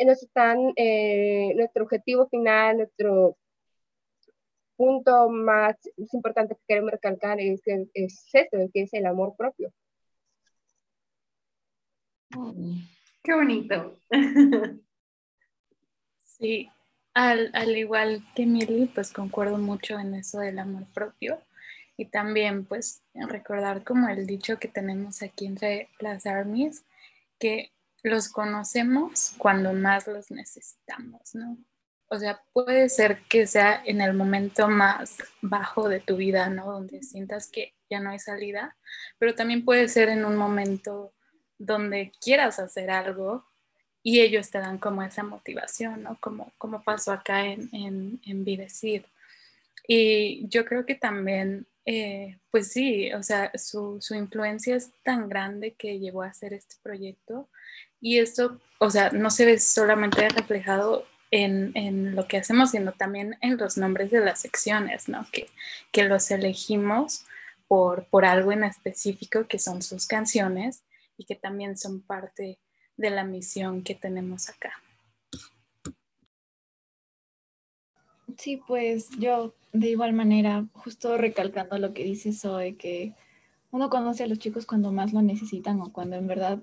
nos están, eh, nuestro objetivo final, nuestro punto más importante que queremos recalcar es, es esto, que es el amor propio. Qué bonito. Sí, Al, al, igual que Mili, pues concuerdo mucho en eso del amor propio y también pues recordar como el dicho que tenemos aquí entre las armies, que los conocemos cuando más los necesitamos, ¿no? O sea, puede ser que sea en el momento más bajo de tu vida, ¿no? Donde sientas que ya no hay salida, pero también puede ser en un momento donde quieras hacer algo y ellos te dan como esa motivación, ¿no? Como, como pasó acá en, en, en Videcid. Y yo creo que también, eh, pues sí, o sea, su, su, influencia es tan grande que llevó a hacer este proyecto. Y esto, o sea, no se ve solamente reflejado en, lo que hacemos, sino también en los nombres de las secciones, ¿no? Que, que los elegimos por, por algo en específico, que son sus canciones y que también son parte de la misión que tenemos acá. Sí, pues yo de igual manera, justo recalcando lo que dice Zoe, que uno conoce a los chicos cuando más lo necesitan o cuando en verdad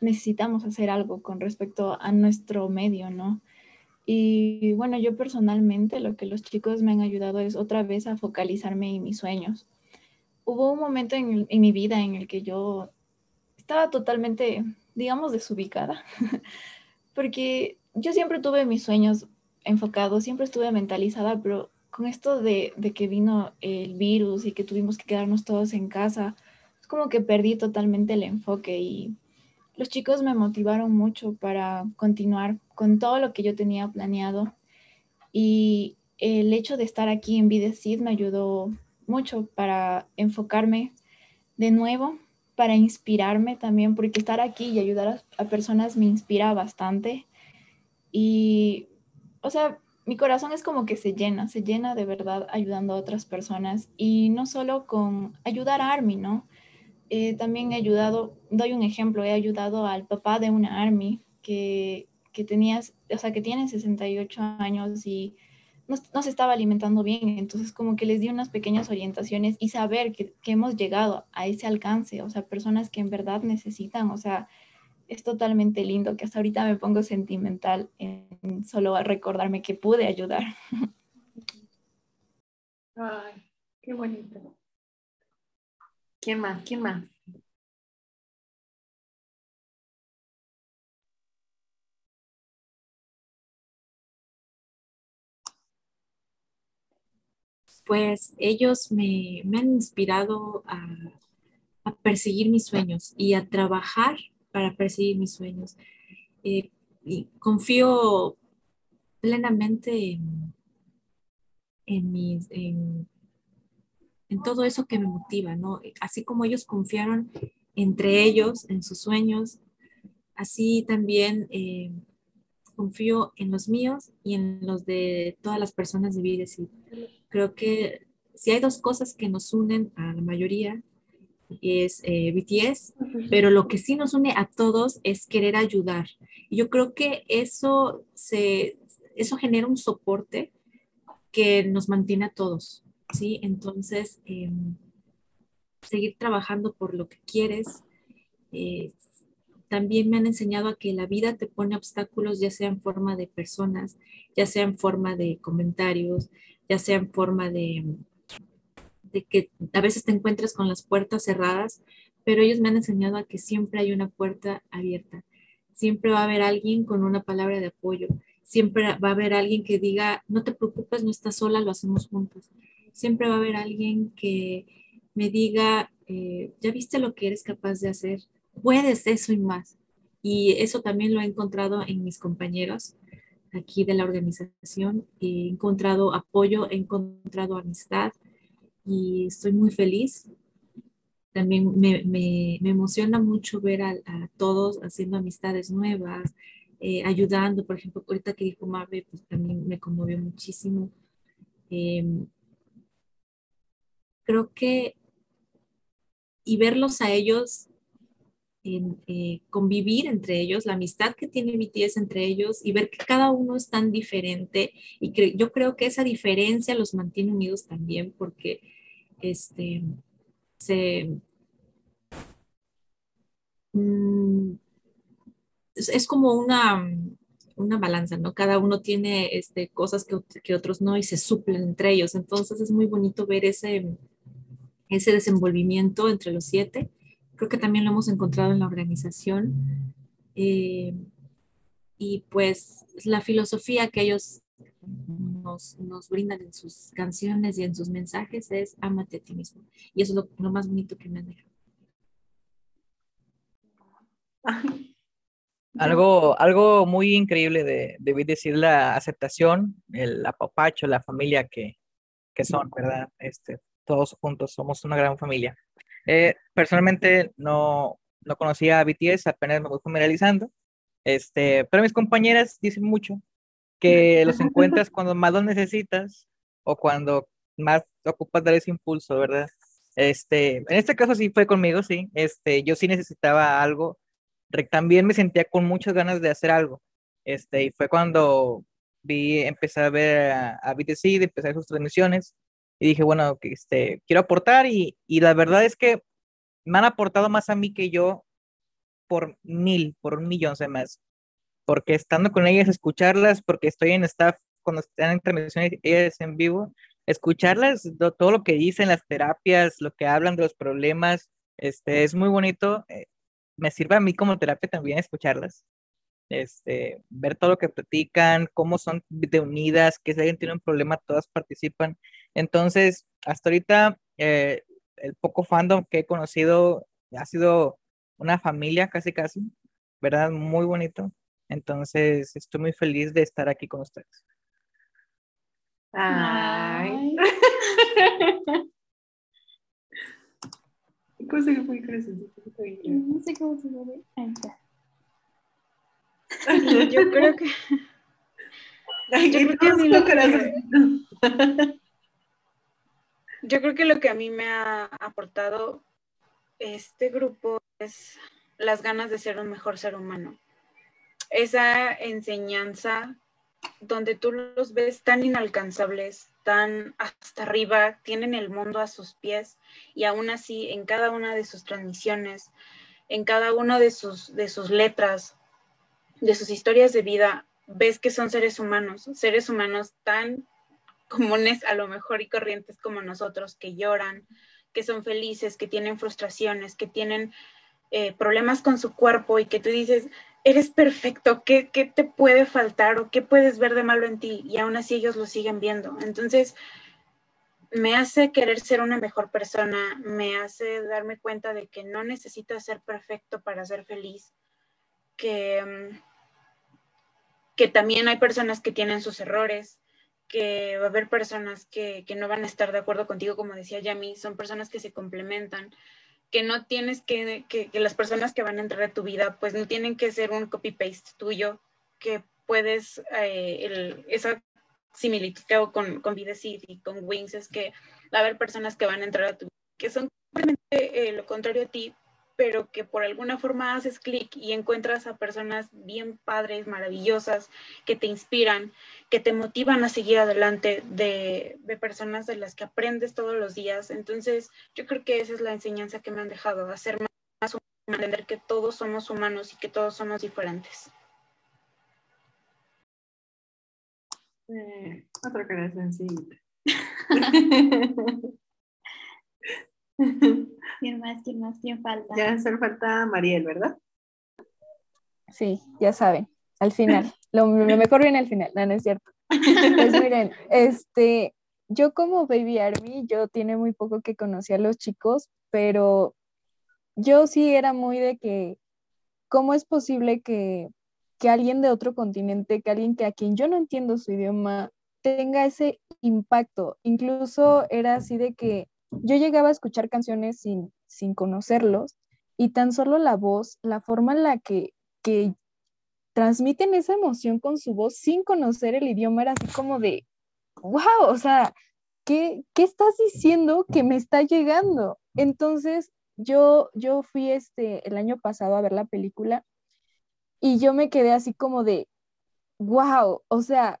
necesitamos hacer algo con respecto a nuestro medio, ¿no? Y bueno, yo personalmente lo que los chicos me han ayudado es otra vez a focalizarme en mis sueños. Hubo un momento en, mi vida en el que yo estaba totalmente, digamos, desubicada, porque yo siempre tuve mis sueños enfocados, siempre estuve mentalizada, pero con esto de, que vino el virus y que tuvimos que quedarnos todos en casa, es como que perdí totalmente el enfoque y los chicos me motivaron mucho para continuar con todo lo que yo tenía planeado. Y el hecho de estar aquí en Videcid me ayudó mucho para enfocarme de nuevo, para inspirarme también, porque estar aquí y ayudar a, personas me inspira bastante. Y, o sea, mi corazón es como que se llena, se llena de verdad ayudando a otras personas y no solo con ayudar a Army, ¿no? Eh, también he ayudado, doy un ejemplo, he ayudado al papá de una army que, que tenía, o sea, que tiene 68 años y no, se estaba alimentando bien. Entonces, como que les di unas pequeñas orientaciones y saber que, que, hemos llegado a ese alcance, o sea, personas que en verdad necesitan, o sea, es totalmente lindo que hasta ahorita me pongo sentimental en solo recordarme que pude ayudar. Ay, qué bonito. ¿Quién más? ¿Quién más? Pues ellos me, me han inspirado a, perseguir mis sueños y a trabajar para perseguir mis sueños. Eh, y confío plenamente en, en, mis, en, en todo eso que me motiva, ¿no? Así como ellos confiaron entre ellos, en sus sueños, así también eh, confío en los míos y en los de todas las personas de vida. Creo que si hay dos cosas que nos unen a la mayoría, es eh, BTS, pero lo que sí nos une a todos es querer ayudar. Y yo creo que eso, se, eso genera un soporte que nos mantiene a todos. ¿sí? Entonces, eh, seguir trabajando por lo que quieres. Eh, también me han enseñado a que la vida te pone obstáculos, ya sea en forma de personas, ya sea en forma de comentarios, ya sea en forma de, de que a veces te encuentres con las puertas cerradas, pero ellos me han enseñado a que siempre hay una puerta abierta. Siempre va a haber alguien con una palabra de apoyo. Siempre va a haber alguien que diga, no te preocupes, no estás sola, lo hacemos juntos siempre va a haber alguien que me diga, eh, ya viste lo que eres capaz de hacer, puedes eso y más. Y eso también lo he encontrado en mis compañeros aquí de la organización. He encontrado apoyo, he encontrado amistad y estoy muy feliz. También me, me, emociona mucho ver a, todos haciendo amistades nuevas, eh, ayudando. Por ejemplo, ahorita que dijo Mabe, pues también me conmovió muchísimo. Eh, creo que y verlos a ellos en, eh, convivir entre ellos, la amistad que tiene BTS entre ellos y ver que cada uno es tan diferente y que yo creo que esa diferencia los mantiene unidos también porque este se mm, es, es, como una una balanza, ¿no? Cada uno tiene este, cosas que, que, otros no y se suplen entre ellos. Entonces es muy bonito ver ese, ese desenvolvimiento entre los siete. Creo que también lo hemos encontrado en la organización. Eh, y pues la filosofía que ellos nos, nos, brindan en sus canciones y en sus mensajes es amate a ti mismo. Y eso es lo, lo más bonito que me han dejado. Algo, algo muy increíble de, debí decir, la aceptación, el apapacho, la familia que, que son, ¿verdad? Este, todos juntos somos una gran familia. Eh, personalmente no, no conocía a BTS, apenas me voy familiarizando, este, pero mis compañeras dicen mucho que los encuentras cuando más los necesitas o cuando más ocupas dar ese impulso, ¿verdad? Este, en este caso sí fue conmigo, sí. Este, yo sí necesitaba algo también me sentía con muchas ganas de hacer algo. Este, y fue cuando vi, empecé a ver a, a BTC, empecé a sus transmisiones y dije, bueno, este, quiero aportar y, y la verdad es que me han aportado más a mí que yo por mil, por un millón de más. Porque estando con ellas, escucharlas, porque estoy en staff cuando están en transmisiones ellas en vivo, escucharlas, todo lo que dicen, las terapias, lo que hablan de los problemas, este, es muy bonito. Eh, me sirve a mí como terapia también escucharlas. Este, ver todo lo que platican, cómo son de unidas, que si alguien tiene un problema, todas participan. Entonces, hasta ahorita, eh, el poco fandom que he conocido ha sido una familia casi casi, ¿verdad? Muy bonito. Entonces, estoy muy feliz de estar aquí con ustedes. Ay. Cosa que fue No sé cómo se llama. Ahí está. Yo creo que. yo, creo que a mí lo que, yo creo que lo que a mí me ha aportado este grupo es las ganas de ser un mejor ser humano. Esa enseñanza donde tú los ves tan inalcanzables, tan hasta arriba, tienen el mundo a sus pies y aún así en cada una de sus transmisiones, en cada una de sus, de sus letras, de sus historias de vida, ves que son seres humanos, seres humanos tan comunes a lo mejor y corrientes como nosotros, que lloran, que son felices, que tienen frustraciones, que tienen eh, problemas con su cuerpo y que tú dices, eres perfecto, ¿qué, te puede faltar o qué puedes ver de malo en ti? Y aún así ellos lo siguen viendo. Entonces, me hace querer ser una mejor persona, me hace darme cuenta de que no necesito ser perfecto para ser feliz, que, mm, que también hay personas que tienen sus errores, que va a haber personas que, que no van a estar de acuerdo contigo, como decía Yami, son personas que se complementan que no tienes que, que, las personas que van a entrar a tu vida, pues no tienen que ser un copy-paste tuyo, que puedes, eh, el, esa similitud que hago con, con y con Wings es que va a haber personas que van a entrar a tu vida, que son completamente eh, lo contrario a ti, pero que por alguna forma haces clic y encuentras a personas bien padres, maravillosas, que te inspiran, que te motivan a seguir adelante, de, personas de las que aprendes todos los días. Entonces, yo creo que esa es la enseñanza que me han dejado, hacer más humano, entender que todos somos humanos y que todos somos diferentes. Eh, otro corazoncito. ¿Quién más? ¿Quién más? ¿Quién falta? Ya solo falta Mariel, ¿verdad? Sí, ya saben, al final. Lo, mejor viene al final, no, no es cierto. Pues miren, este, yo como Baby Army, yo tiene muy poco que conocí a los chicos, pero yo sí era muy de que, ¿cómo es posible que, que alguien de otro continente, que alguien que a quien yo no entiendo su idioma, tenga ese impacto? Incluso era así de que yo llegaba a escuchar canciones sin, sin conocerlos y tan solo la voz, la forma en la que, que transmiten esa emoción con su voz sin conocer el idioma era así como de, wow, o sea, ¿qué, qué estás diciendo que me está llegando? Entonces, yo, yo fui este, el año pasado a ver la película y yo me quedé así como de, wow, o sea,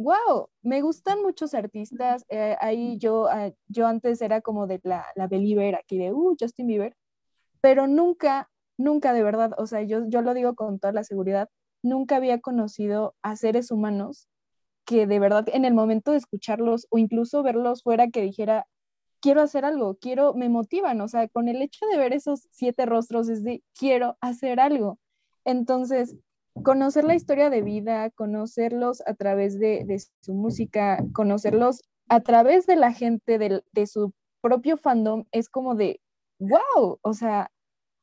wow, me gustan muchos artistas. Eh, ahí yo, ah, yo antes era como de la, la believer aquí de, uh, Justin Bieber, pero nunca, nunca de verdad, o sea, yo, yo lo digo con toda la seguridad, nunca había conocido a seres humanos que de verdad en el momento de escucharlos o incluso verlos fuera que dijera, quiero hacer algo, quiero, me motivan, o sea, con el hecho de ver esos siete rostros es de, quiero hacer algo. Entonces, conocer la historia de vida, conocerlos a través de, su música, conocerlos a través de la gente, de, su propio fandom, es como de, wow, o sea,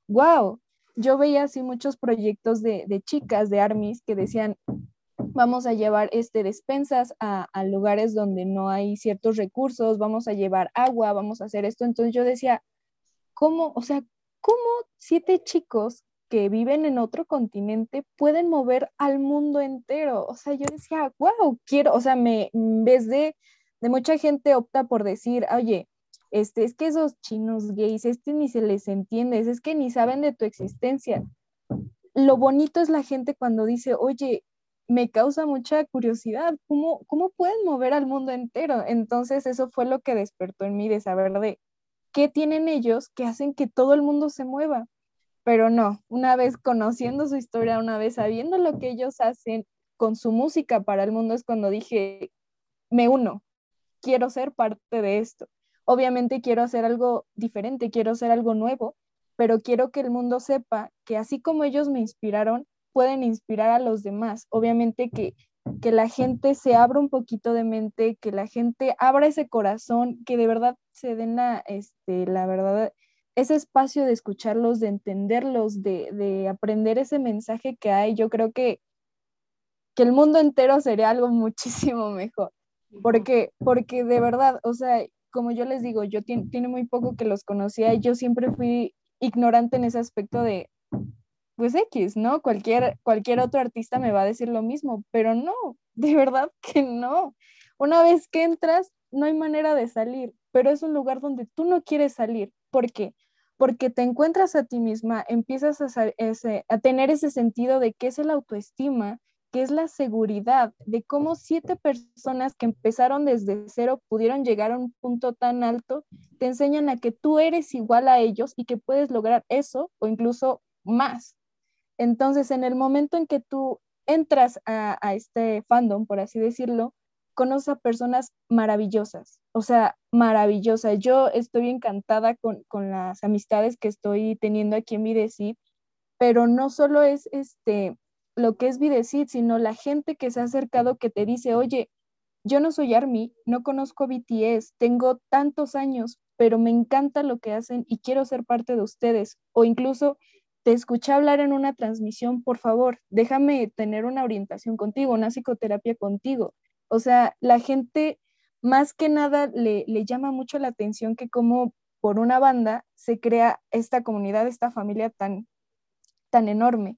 wow. Yo veía así muchos proyectos de, de chicas, de armies, que decían, vamos a llevar este, despensas a, a, lugares donde no hay ciertos recursos, vamos a llevar agua, vamos a hacer esto. Entonces yo decía, ¿cómo, o sea, cómo siete chicos que viven en otro continente pueden mover al mundo entero? O sea, yo decía, wow, quiero, o sea, me, en vez de, de mucha gente opta por decir, oye, este, es que esos chinos gays, este ni se les entiende, es que ni saben de tu existencia. Lo bonito es la gente cuando dice, oye, me causa mucha curiosidad, ¿cómo, ¿cómo pueden mover al mundo entero? Entonces eso fue lo que despertó en mí de saber de qué tienen ellos que hacen que todo el mundo se mueva. Pero no, una vez conociendo su historia, una vez sabiendo lo que ellos hacen con su música para el mundo, es cuando dije, me uno, quiero ser parte de esto. Obviamente quiero hacer algo diferente, quiero hacer algo nuevo, pero quiero que el mundo sepa que así como ellos me inspiraron, pueden inspirar a los demás. Obviamente que, que la gente se abra un poquito de mente, que la gente abra ese corazón, que de verdad se den la, este, la verdad, ese espacio de escucharlos, de entenderlos, de, de aprender ese mensaje que hay. Yo creo que, que el mundo entero sería algo muchísimo mejor. Porque, porque de verdad, o sea, como yo les digo, yo tiene muy poco que los conocía y yo siempre fui ignorante en ese aspecto de, pues X, ¿no? Cualquier, cualquier otro artista me va a decir lo mismo, pero no, de verdad que no. Una vez que entras, no hay manera de salir, pero es un lugar donde tú no quieres salir. ¿Por qué? Porque te encuentras a ti misma, empiezas a, tener ese sentido de qué es el autoestima, qué es la seguridad, de cómo siete personas que empezaron desde cero pudieron llegar a un punto tan alto, te enseñan a que tú eres igual a ellos y que puedes lograr eso o incluso más. Entonces, en el momento en que tú entras a, este fandom, por así decirlo, conoces a personas maravillosas, o sea, maravillosas. Yo estoy encantada con, las amistades que estoy teniendo aquí en Videcid, pero no solo es este lo que es Videcid, sino la gente que se ha acercado que te dice, oye, yo no soy Army, no conozco BTS, tengo tantos años, pero me encanta lo que hacen y quiero ser parte de ustedes. O incluso te escuché hablar en una transmisión, por favor, déjame tener una orientación contigo, una psicoterapia contigo. O sea, la gente más que nada le, llama mucho la atención que como por una banda se crea esta comunidad, esta familia tan, tan enorme.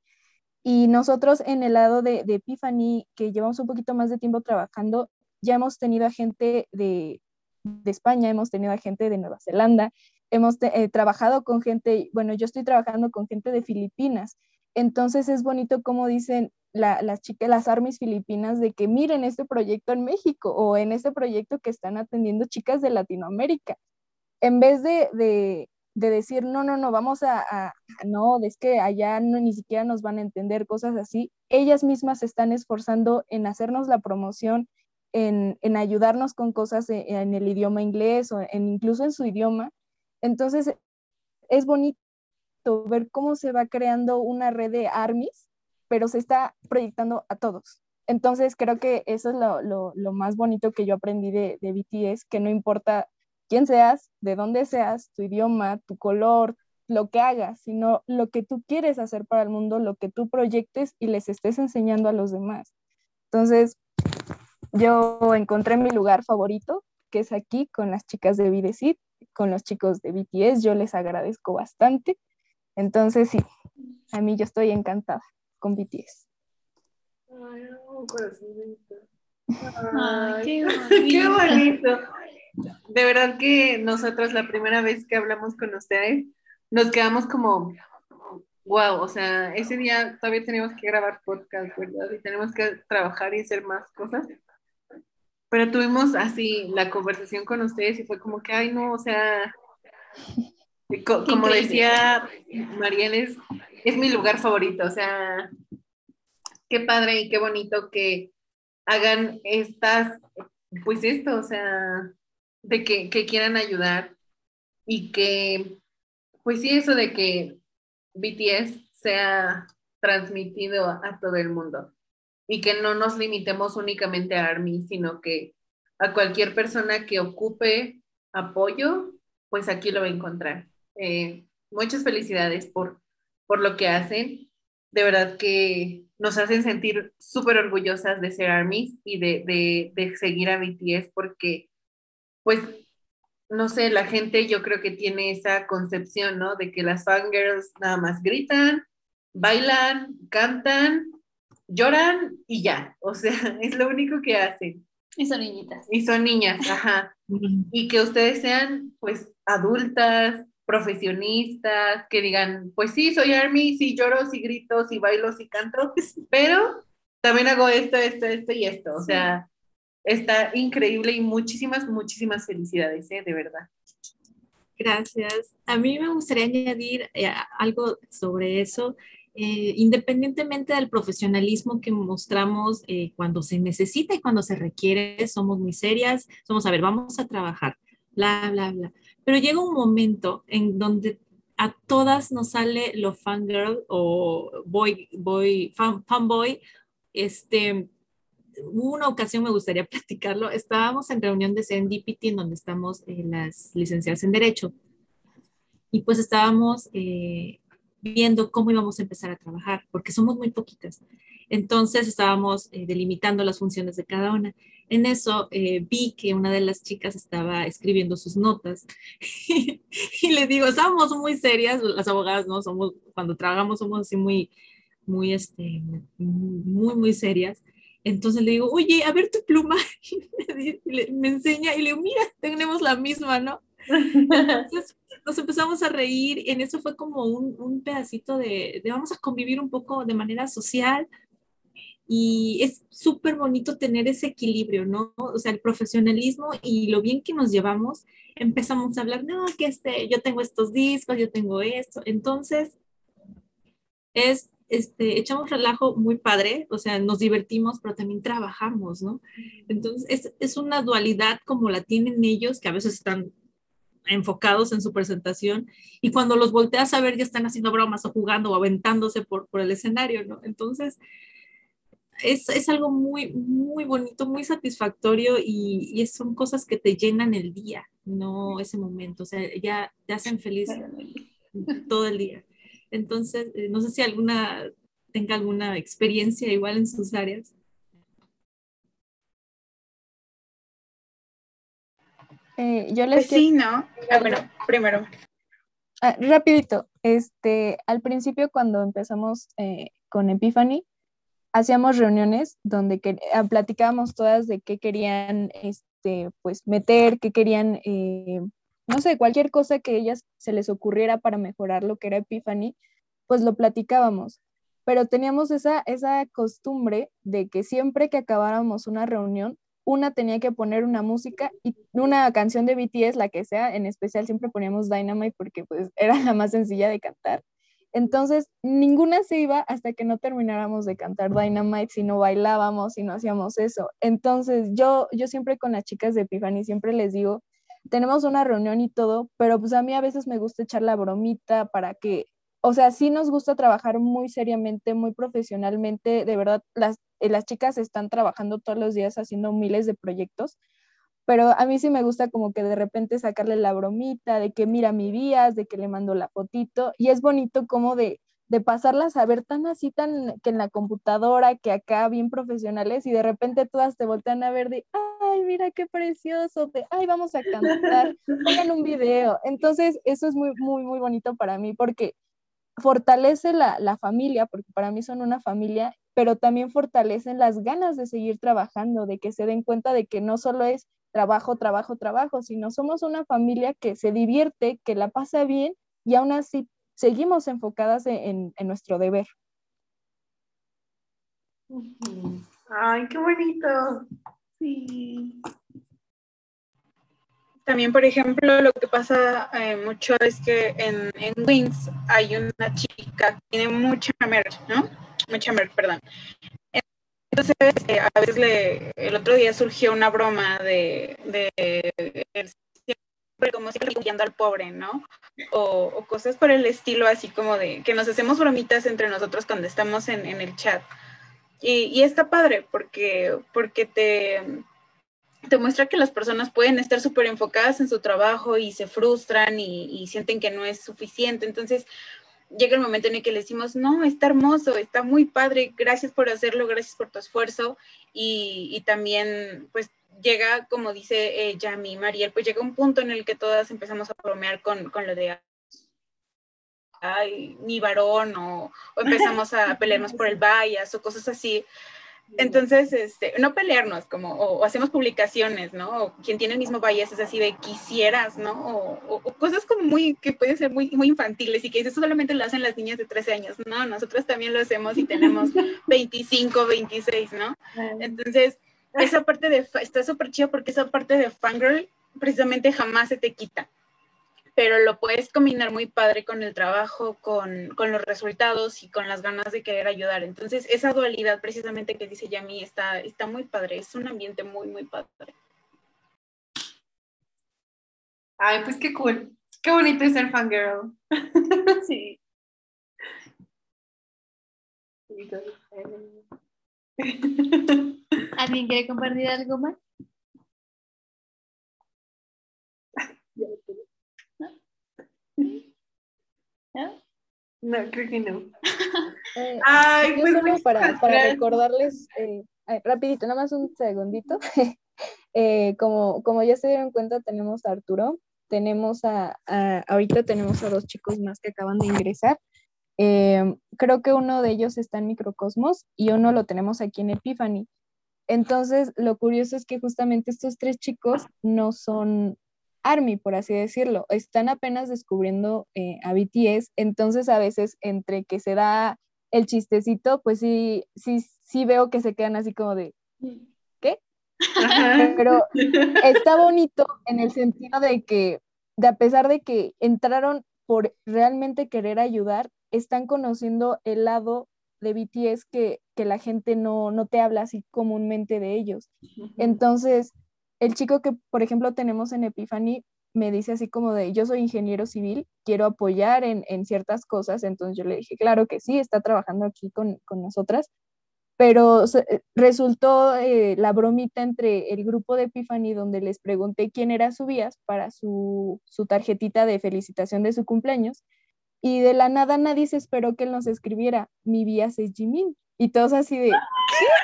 Y nosotros en el lado de, de Epiphany, que llevamos un poquito más de tiempo trabajando, ya hemos tenido a gente de, de España, hemos tenido a gente de Nueva Zelanda, hemos eh, trabajado con gente, bueno, yo estoy trabajando con gente de Filipinas, entonces es bonito como dicen las chicas, las armies filipinas, de que miren este proyecto en México o en este proyecto que están atendiendo chicas de Latinoamérica. En vez de, de, de decir, no, no, no, vamos a, no, es que allá no, ni siquiera nos van a entender cosas así, ellas mismas se están esforzando en hacernos la promoción, en, en ayudarnos con cosas en, en, el idioma inglés o incluso en su idioma, entonces, es bonito ver cómo se va creando una red de armies, pero se está proyectando a todos. Entonces, creo que eso es lo, más bonito que yo aprendí de, de BTS, que no importa quién seas, de dónde seas, tu idioma, tu color, lo que hagas, sino lo que tú quieres hacer para el mundo, lo que tú proyectes y les estés enseñando a los demás. Entonces, yo encontré mi lugar favorito, que es aquí con las chicas de Videsit, con los chicos de BTS, yo les agradezco bastante. Entonces, sí, a mí yo estoy encantada con BTS. Ay, qué, qué bonito. De verdad que nosotros la primera vez que hablamos con ustedes, nos quedamos como, wow, o sea, ese día todavía tenemos que grabar podcast, ¿verdad? Y tenemos que trabajar y hacer más cosas. Pero tuvimos así la conversación con ustedes y fue como que, ay, no, o sea, como decía Mariel, es, es mi lugar favorito, o sea, qué padre y qué bonito que hagan estas, pues esto, o sea, de que, que quieran ayudar y que, pues sí, eso de que BTS sea transmitido a todo el mundo y que no nos limitemos únicamente a ARMY, sino que a cualquier persona que ocupe apoyo, pues aquí lo va a encontrar. Eh, muchas felicidades por, por lo que hacen. De verdad que nos hacen sentir súper orgullosas de ser ARMYs y de, de, de seguir a BTS porque, pues, no sé, la gente yo creo que tiene esa concepción, ¿no? De que las fangirls nada más gritan, bailan, cantan, lloran y ya. O sea, es lo único que hacen. Y son niñitas. Y son niñas, ajá. y que ustedes sean, pues, adultas, profesionistas, que digan, pues sí, soy Army, sí lloro, sí grito, sí bailo, sí canto, pero también hago esto, esto, esto y esto. O sea, está increíble y muchísimas, muchísimas felicidades, ¿eh? de verdad. Gracias. A mí me gustaría añadir eh, algo sobre eso. Eh, independientemente del profesionalismo que mostramos eh, cuando se necesita y cuando se requiere, somos muy serias, somos, a ver, vamos a trabajar, bla, bla, bla. Pero llega un momento en donde a todas nos sale lo fangirl o boy, boy, fan, fanboy, este, una ocasión me gustaría platicarlo. Estábamos en reunión de Serendipity en donde estamos eh, las licenciadas en Derecho. Y pues estábamos eh, viendo cómo íbamos a empezar a trabajar, porque somos muy poquitas. Entonces estábamos eh, delimitando las funciones de cada una. En eso vi que una de las chicas estaba escribiendo sus notas y le digo, estamos muy serias, las abogadas, ¿no? Somos, cuando trabajamos somos así muy, muy, este, muy, muy serias. Entonces le digo, oye, a ver tu pluma. Y me, enseña y le digo, mira, tenemos la misma, ¿no? Entonces nos empezamos a reír. En eso fue como un, un pedacito de, de, vamos a convivir un poco de manera social. Y es súper bonito tener ese equilibrio, ¿no? O sea, el profesionalismo y lo bien que nos llevamos. Empezamos a hablar, no, que este, yo tengo estos discos, yo tengo esto. Entonces, es este, echamos relajo muy padre, o sea, nos divertimos, pero también trabajamos, ¿no? Entonces, es, es, una dualidad como la tienen ellos, que a veces están enfocados en su presentación, y cuando los volteas a ver ya están haciendo bromas o jugando o aventándose por, por el escenario, ¿no? Entonces, es, es, algo muy, muy bonito, muy satisfactorio y, y, son cosas que te llenan el día, no ese momento, o sea, ya te hacen feliz todo el día. Entonces, eh, no sé si alguna tenga alguna experiencia igual en sus áreas. Eh, yo les pues sí, ¿no? Ah, bueno, primero. Ah, rapidito, este, al principio cuando empezamos eh, con Epiphany, hacíamos reuniones donde ah, platicábamos todas de qué querían este, pues, meter, qué querían no sé, cualquier cosa que ellas se les ocurriera para mejorar lo que era Epiphany, pues lo platicábamos. Pero teníamos esa, esa costumbre de que siempre que acabáramos una reunión, una tenía que poner una música y una canción de BTS, la que sea, en especial siempre poníamos Dynamite porque pues era la más sencilla de cantar. Entonces, ninguna se iba hasta que no termináramos de cantar Dynamite, si no bailábamos, si no hacíamos eso. Entonces, yo, yo siempre con las chicas de Epiphany, siempre les digo, tenemos una reunión y todo, pero pues a mí a veces me gusta echar la bromita para que, o sea, sí nos gusta trabajar muy seriamente, muy profesionalmente, de verdad, las, eh, las chicas están trabajando todos los días haciendo miles de proyectos, pero a mí sí me gusta como que de repente sacarle la bromita, de que mira mi vías, de que le mando la fotito, y es bonito como de, de pasarlas a ver tan así, tan que en la computadora, que acá bien profesionales, y de repente todas te voltean a ver de, ay, mira qué precioso, de, ay, vamos a cantar, hagan un video. Entonces, eso es muy, muy, muy bonito para mí porque fortalece la, la familia, porque para mí son una familia, pero también fortalecen las ganas de seguir trabajando, de que se den cuenta de que no solo es trabajo, trabajo, trabajo, sino somos una familia que se divierte, que la pasa bien y aún así seguimos enfocadas en, en nuestro deber. Ay, qué bonito. Sí. También, por ejemplo, lo que pasa eh, mucho es que en, en, Wings hay una chica que tiene mucha merch, ¿no? Mucha merch, perdón. Entonces, eh, a veces le, el otro día surgió una broma de, de, como siempre guiando al pobre, ¿no? O, o, cosas por el estilo, así como de que nos hacemos bromitas entre nosotros cuando estamos en, en el chat. Y, y, está padre porque, porque te, te muestra que las personas pueden estar súper enfocadas en su trabajo y se frustran y, y, sienten que no es suficiente. Entonces, llega el momento en el que le decimos, no, está hermoso, está muy padre, gracias por hacerlo, gracias por tu esfuerzo. Y, y también, pues, llega, como dice eh, Yami, Mariel, pues llega un punto en el que todas empezamos a bromear con, con lo de ay, mi varón o, o, empezamos a pelearnos por el bias o cosas así. Entonces, este, no pelearnos, como, o, o, hacemos publicaciones, ¿no? O quien tiene el mismo bias es así de quisieras, ¿no? O, o, cosas como muy, que pueden ser muy, muy infantiles y que eso solamente lo hacen las niñas de 13 años, ¿no? Nosotros también lo hacemos y tenemos 25, 26, ¿no? Entonces, esa parte de, está súper chido porque esa parte de fangirl precisamente jamás se te quita pero lo puedes combinar muy padre con el trabajo, con, con, los resultados y con las ganas de querer ayudar. Entonces, esa dualidad precisamente que dice Yami está, está muy padre, es un ambiente muy, muy padre. Ay, pues qué cool. Qué bonito es ser fangirl. sí. ¿Alguien quiere compartir algo más? ¿No? No, creo que no. Eh, Ay, pues solo para, para, recordarles, eh, rapidito, nada más un segundito. eh, como, como ya se dieron cuenta, tenemos a Arturo, tenemos a, a, ahorita tenemos a dos chicos más que acaban de ingresar. Eh, creo que uno de ellos está en Microcosmos y uno lo tenemos aquí en Epiphany. Entonces, lo curioso es que justamente estos tres chicos no son Army, por así decirlo. Están apenas descubriendo eh, a BTS, entonces a veces entre que se da el chistecito, pues sí, sí, sí veo que se quedan así como de, ¿qué? Pero está bonito en el sentido de que, de a pesar de que entraron por realmente querer ayudar, están conociendo el lado de BTS que, que la gente no, no te habla así comúnmente de ellos. Entonces, el chico que, por ejemplo, tenemos en Epiphany me dice así como de, yo soy ingeniero civil, quiero apoyar en, en ciertas cosas, entonces yo le dije, claro que sí, está trabajando aquí con, con nosotras, pero se, resultó eh, la bromita entre el grupo de Epiphany donde les pregunté quién era su vías para su, su tarjetita de felicitación de su cumpleaños, y de la nada nadie se esperó que él nos escribiera, mi vías es Jimin, y todos así de,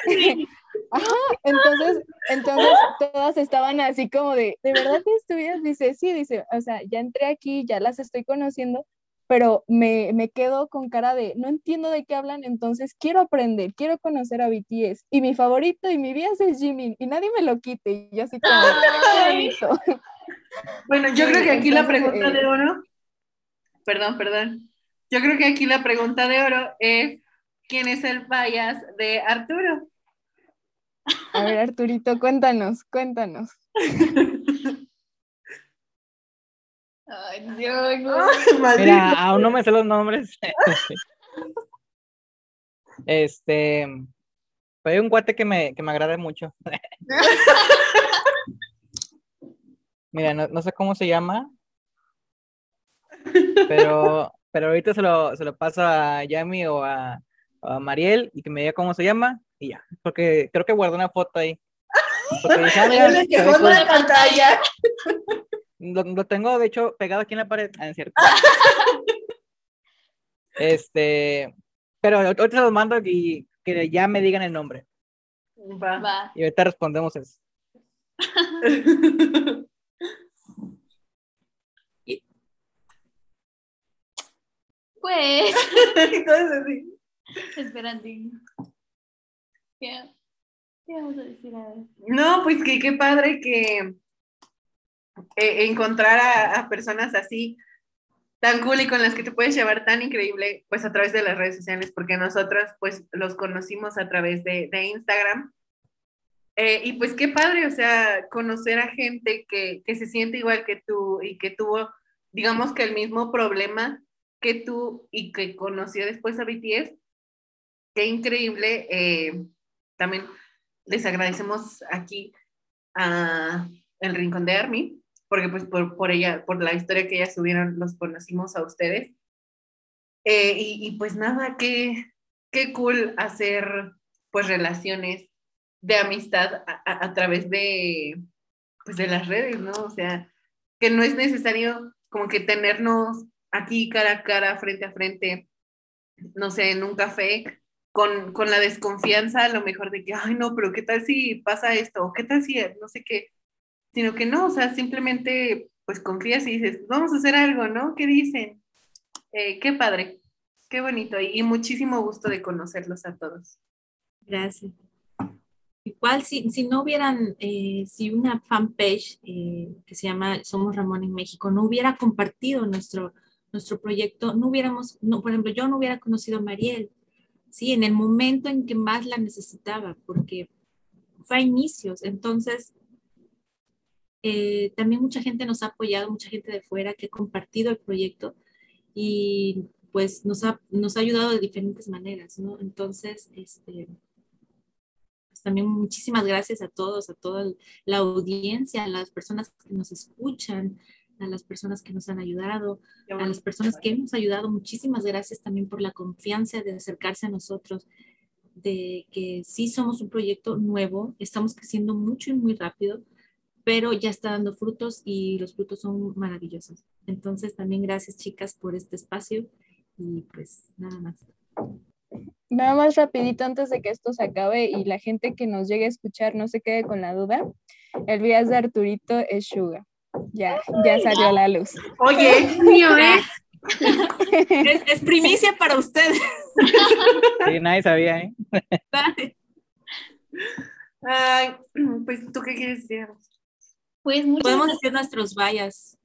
¿qué? Ajá, entonces, entonces todas estaban así como de, ¿de verdad que estudias? Dice, sí, dice, o sea, ya entré aquí, ya las estoy conociendo, pero me, me quedo con cara de, no entiendo de qué hablan, entonces quiero aprender, quiero conocer a BTS, y mi favorito y mi vida es Jimin, y nadie me lo quite, y yo así como, Bueno, yo sí, creo que aquí entonces, la pregunta eh, de oro, perdón, perdón, yo creo que aquí la pregunta de oro es, ¿quién es el bias de Arturo? A ver, Arturito, cuéntanos, cuéntanos. Ay, Dios, no. Mira, aún no me sé los nombres. Este, hay un guate que me, que me agrada mucho. Mira, no, no, sé cómo se llama, pero, pero ahorita se lo, se lo paso a Yami o a, a Mariel y que me diga cómo se llama y ya, porque creo que guardé una foto ahí. Porque dije, ah, mira, que pantalla. Lo, lo, tengo, de hecho, pegado aquí en la pared. Ah, es cierto. este, pero ahorita se los mando y que ya me digan el nombre. Va. Va. Y ahorita respondemos eso. pues. Entonces, sí. Esperando. ¿Qué? ¿Qué vamos a decir a? No, pues qué padre que eh, encontrar a, a, personas así tan cool y con las que te puedes llevar tan increíble, pues a través de las redes sociales, porque nosotros pues los conocimos a través de, de Instagram. Eh, y pues qué padre, o sea, conocer a gente que, que se siente igual que tú y que tuvo, digamos que el mismo problema que tú y que conoció después a BTS. Qué increíble. Eh, también les agradecemos aquí a El Rincón de Army, porque pues por, por ella, por la historia que ellas subieron, los conocimos a ustedes. Eh, y, y, pues nada, qué, qué cool hacer pues relaciones de amistad a, a, a, través de, pues, de las redes, ¿no? O sea, que no es necesario como que tenernos aquí cara a cara, frente a frente, no sé, en un café, con, con, la desconfianza a lo mejor de que, ay, no, pero ¿qué tal si pasa esto? ¿O qué tal si no sé qué? Sino que no, o sea, simplemente pues confías y dices, vamos a hacer algo, ¿no? ¿Qué dicen? Eh, qué padre, qué bonito y, muchísimo gusto de conocerlos a todos. Gracias. Igual, si, si no hubieran, eh, si una fanpage eh, que se llama Somos Ramón en México no hubiera compartido nuestro, nuestro proyecto, no hubiéramos, no, por ejemplo, yo no hubiera conocido a Mariel, ¿sí? En el momento en que más la necesitaba, porque fue a inicios. Entonces, eh, también mucha gente nos ha apoyado, mucha gente de fuera que ha compartido el proyecto y pues nos ha, nos ha ayudado de diferentes maneras, ¿no? Entonces, este, pues también muchísimas gracias a todos, a toda la audiencia, a las personas que nos escuchan, a las personas que nos han ayudado, a las personas que hemos ayudado. Muchísimas gracias también por la confianza de acercarse a nosotros, de que sí somos un proyecto nuevo, estamos creciendo mucho y muy rápido, pero ya está dando frutos y los frutos son maravillosos. Entonces también gracias chicas por este espacio y pues nada más. Nada más rapidito antes de que esto se acabe y la gente que nos llegue a escuchar no se quede con la duda, el vías de Arturito es Suga. Ya, ya salió a la luz. Oye, es mío, ¿eh? es, es, primicia para ustedes. Sí, nadie sabía, ¿eh? Ay, pues, ¿tú qué quieres decir? Pues muchas Podemos decir nuestros vallas.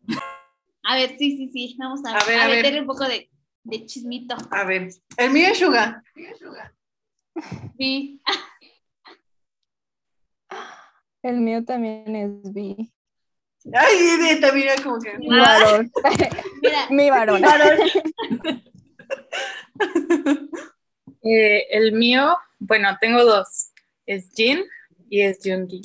A ver, sí, sí, sí. Vamos a, a, ver, a, a meterle ver. un poco de, de, chismito. A ver, el mío es Suga. Sí. El mío también es B. Ay, neta, mira como que. Mi varón. Mira. Mi varón. eh, el mío, bueno, tengo dos. Es Jin y es Jungi.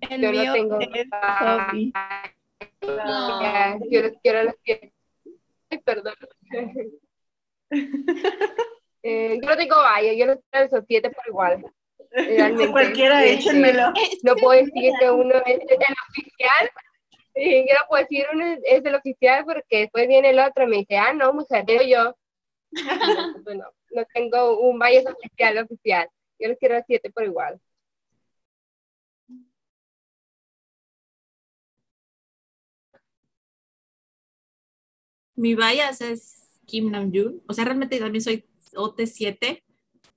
El yo mío no tengo. es Sophie. No. Yo los quiero, los quiero. Ay, perdón. eh, yo no tengo vaya, yo no tengo esos siete por igual. Realmente, Cualquiera, este, échenmelo. No puedo decir que uno es el oficial. Yo no puedo decir uno es el oficial porque después viene el otro y me dice, ah, no, mujer, pero yo. bueno, no tengo un bias oficial oficial. Yo les quiero siete por igual. Mi bias es Kim Namjoon. O sea, realmente también soy OT7,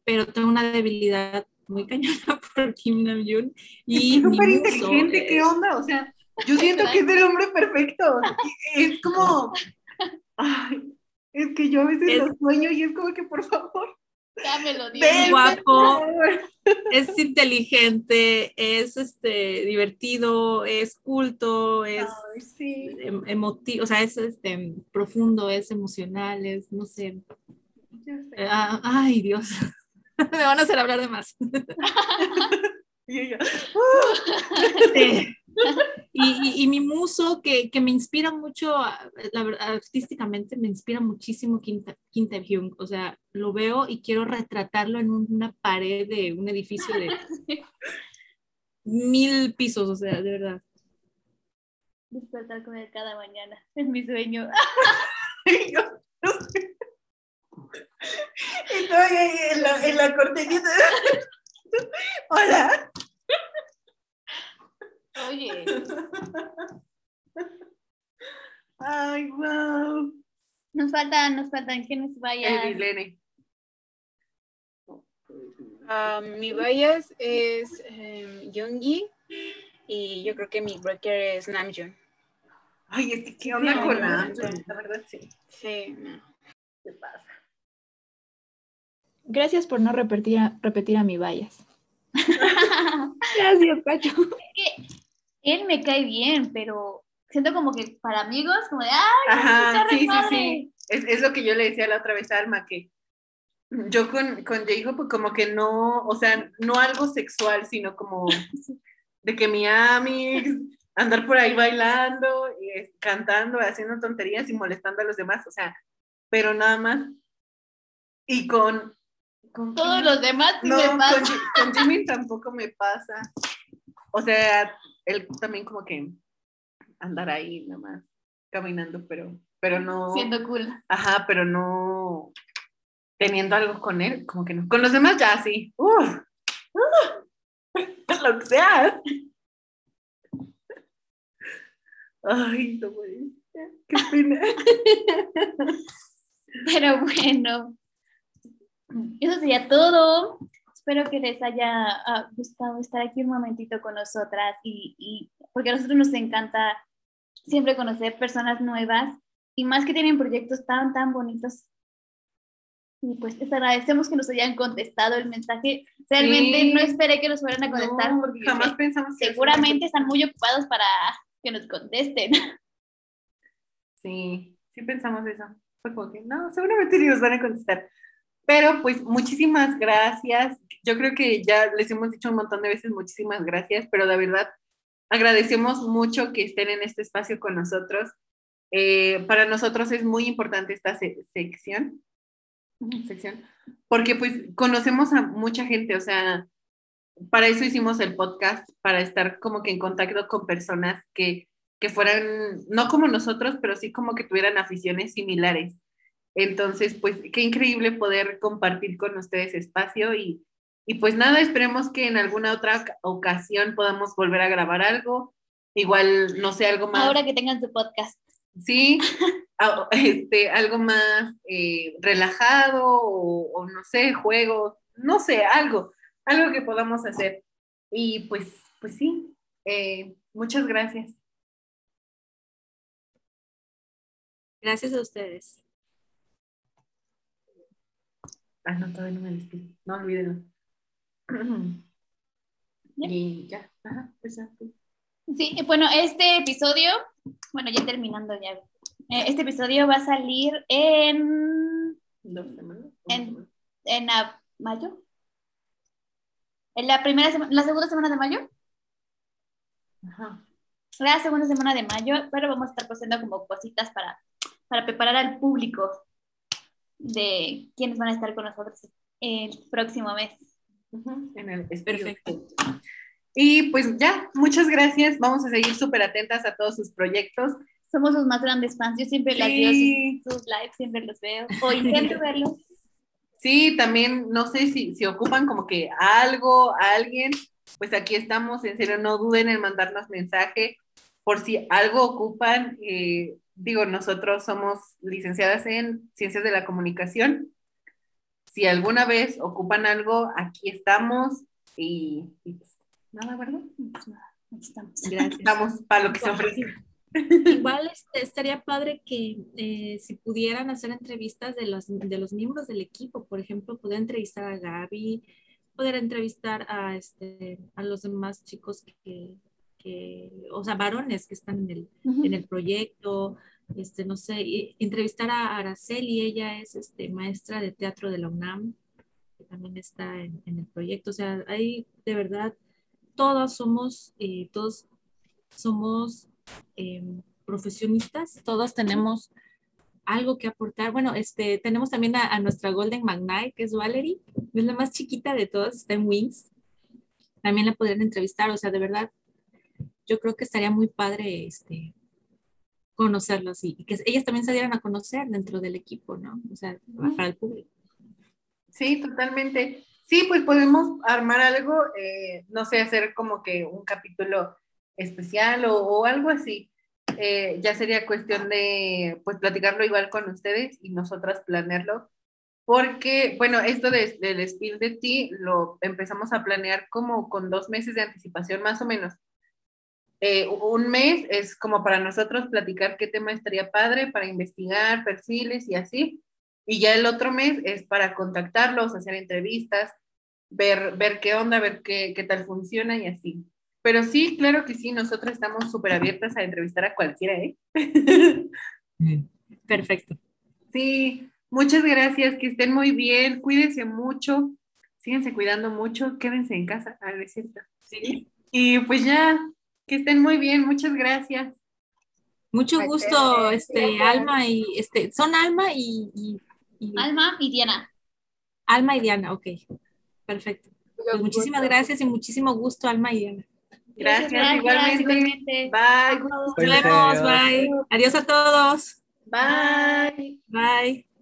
pero tengo una debilidad muy cañona por Kim Namjoon. Y es súper inteligente, ¿qué onda? O sea, yo siento que es el hombre perfecto. Es como. Ay, es que yo a veces es, lo sueño y es como que, por favor. Dámelo, Dios. Es guapo, es inteligente, es este diviertido, es culto, es Ay, sí. emotivo, o sea, es este profundo, es emocional, es no sé. Ah, ay, Dios. Me van a hacer hablar de más. y ella. sí. y, y, y, mi muso, que, que, me inspira mucho, la artísticamente me inspira muchísimo Quinta, Quinta Hyung. O sea, lo veo y quiero retratarlo en una pared de un edificio de mil pisos, o sea, de verdad. Despertar con él cada mañana, es mi sueño. Estoy ahí en la, en la cortinita. Hola. Oye. Ay, wow. Nos faltan, nos faltan quienes vayan. Evilene. Um, mi bias es um, Yoongi y yo creo que mi breaker es Namjoon. Ay, es que qué onda sí, con Namjoon, la verdad sí. Sí, no. ¿Qué pasa? Gracias por no repetir a, repetir a mi bias. Gracias, Pacho. Es que él me cae bien, pero siento como que para amigos, como de, ay, Ajá, sí, sí, sí. es, es, lo que yo le decía la otra vez a Alma, que yo con, con Jacob pues como que no, o sea, no algo sexual, sino como de que mi amix, andar por ahí bailando, y cantando, haciendo tonterías y molestando a los demás, o sea, pero nada más. Y con... con Todos los demás no, Con, con Jimmy tampoco me pasa. O sea, él también como que andar ahí nada más caminando, pero, pero no. Siendo cool. Ajá, pero no teniendo algo con él, como que no. Con los demás ya sí. Uh, lo que sea. Ay, no Qué pena. Pero bueno, eso sería todo. Espero que les haya ah, gustado estar aquí un momentito con nosotras y, y porque a nosotros nos encanta siempre conocer personas nuevas y más que tienen proyectos tan, tan bonitos. Y pues les agradecemos que nos hayan contestado el mensaje. Realmente no esperé que nos fueran a contestar porque jamás pensamos seguramente están muy ocupados para que nos contesten. Sí, sí pensamos eso. Fue como que no, seguramente sí nos van a contestar. Pero pues muchísimas gracias. Yo creo que ya les hemos dicho un montón de veces muchísimas gracias, pero de verdad Agradecemos mucho que estén en este espacio con nosotros. Eh, para nosotros es muy importante esta sección, sección, porque pues conocemos a mucha gente, o sea, para eso hicimos el podcast, para estar como que en contacto con personas que, que fueran, no como nosotros, pero sí como que tuvieran aficiones similares. Entonces, pues qué increíble poder compartir con ustedes espacio y, y pues nada, esperemos que en alguna otra ocasión podamos volver a grabar algo. Igual, no sé, algo más. Ahora que tengan su podcast. Sí, este, algo más eh, relajado o, no sé, juego, no sé, algo, algo que podamos hacer. Y pues, pues sí, eh, muchas gracias. Gracias a ustedes. Ah, no, todavía no me despido. No olvídenlo. Y ya, Sí, bueno, este episodio, bueno, ya terminando ya. Eh, este episodio va a salir en. En, en mayo. En la primera semana, la segunda semana de mayo. Ajá. La segunda semana de mayo, pero vamos a estar poniendo como cositas para, para preparar al público de quienes van a estar con nosotros el próximo mes en el Perfecto. Y pues ya, muchas gracias. Vamos a seguir súper atentas a todos sus proyectos. Somos los más grandes fans. Yo siempre las veo sus, lives, siempre los veo. O intento verlos. Sí, también no sé si, si ocupan como que algo, a alguien, pues aquí estamos. En serio, no duden en mandarnos mensaje por si algo ocupan. Eh, digo, nosotros somos licenciadas en Ciencias de la Comunicación si alguna vez ocupan algo, aquí estamos y, pues, nada, ¿verdad? Pues aquí estamos. Gracias. Estamos para lo que se ofrezca. Igual este, estaría padre que eh, si pudieran hacer entrevistas de los, de los miembros del equipo, por ejemplo, poder entrevistar a Gaby, poder entrevistar a, este, a los demás chicos que, que, o sea, varones que están en el, en el proyecto, este, no sé, entrevistar a Araceli, ella es este, maestra de teatro de la UNAM, que también está en, el proyecto, o sea, ahí de verdad, todos somos, eh, todos somos em, profesionistas, todos tenemos algo que aportar. Bueno, este, tenemos también a, nuestra Golden Magnite, que es Valerie, es la más chiquita de todas, está en Wings. También la podrían entrevistar, o sea, de verdad, yo creo que estaría muy padre este, conocerlos y, que ellas también se dieran a conocer dentro del equipo, ¿no? O sea, para el público. Sí, totalmente. Sí, pues podemos armar algo, eh, no sé, hacer como que un capítulo especial o, algo así. Eh, ya sería cuestión de, pues, platicarlo igual con ustedes y nosotras planearlo. Porque, bueno, esto de, del Spill de Ti lo empezamos a planear como con dos meses de anticipación más o menos. Eh, un mes es como para nosotros platicar qué tema estaría padre, para investigar perfiles y así. Y ya el otro mes es para contactarlos, hacer entrevistas, ver, ver qué onda, ver qué, qué tal funciona y así. Pero sí, claro que sí, nosotros estamos súper abiertas a entrevistar a cualquiera, ¿eh? Perfecto. Sí, muchas gracias, que estén muy bien, cuídense mucho, síguense cuidando mucho, quédense en casa, a ver, ¿cierto? Sí. Y pues ya, que estén muy bien, muchas gracias. Mucho gusto, este, Alma y, este, son Alma y, y- y- Alma y Diana. Alma y Diana, ok, perfecto. Pues muchísimas gracias y muchísimo gusto, Alma y Diana. Gracias, igualmente. Bye. Nos vemos, bye. Adiós a todos. Bye. Bye.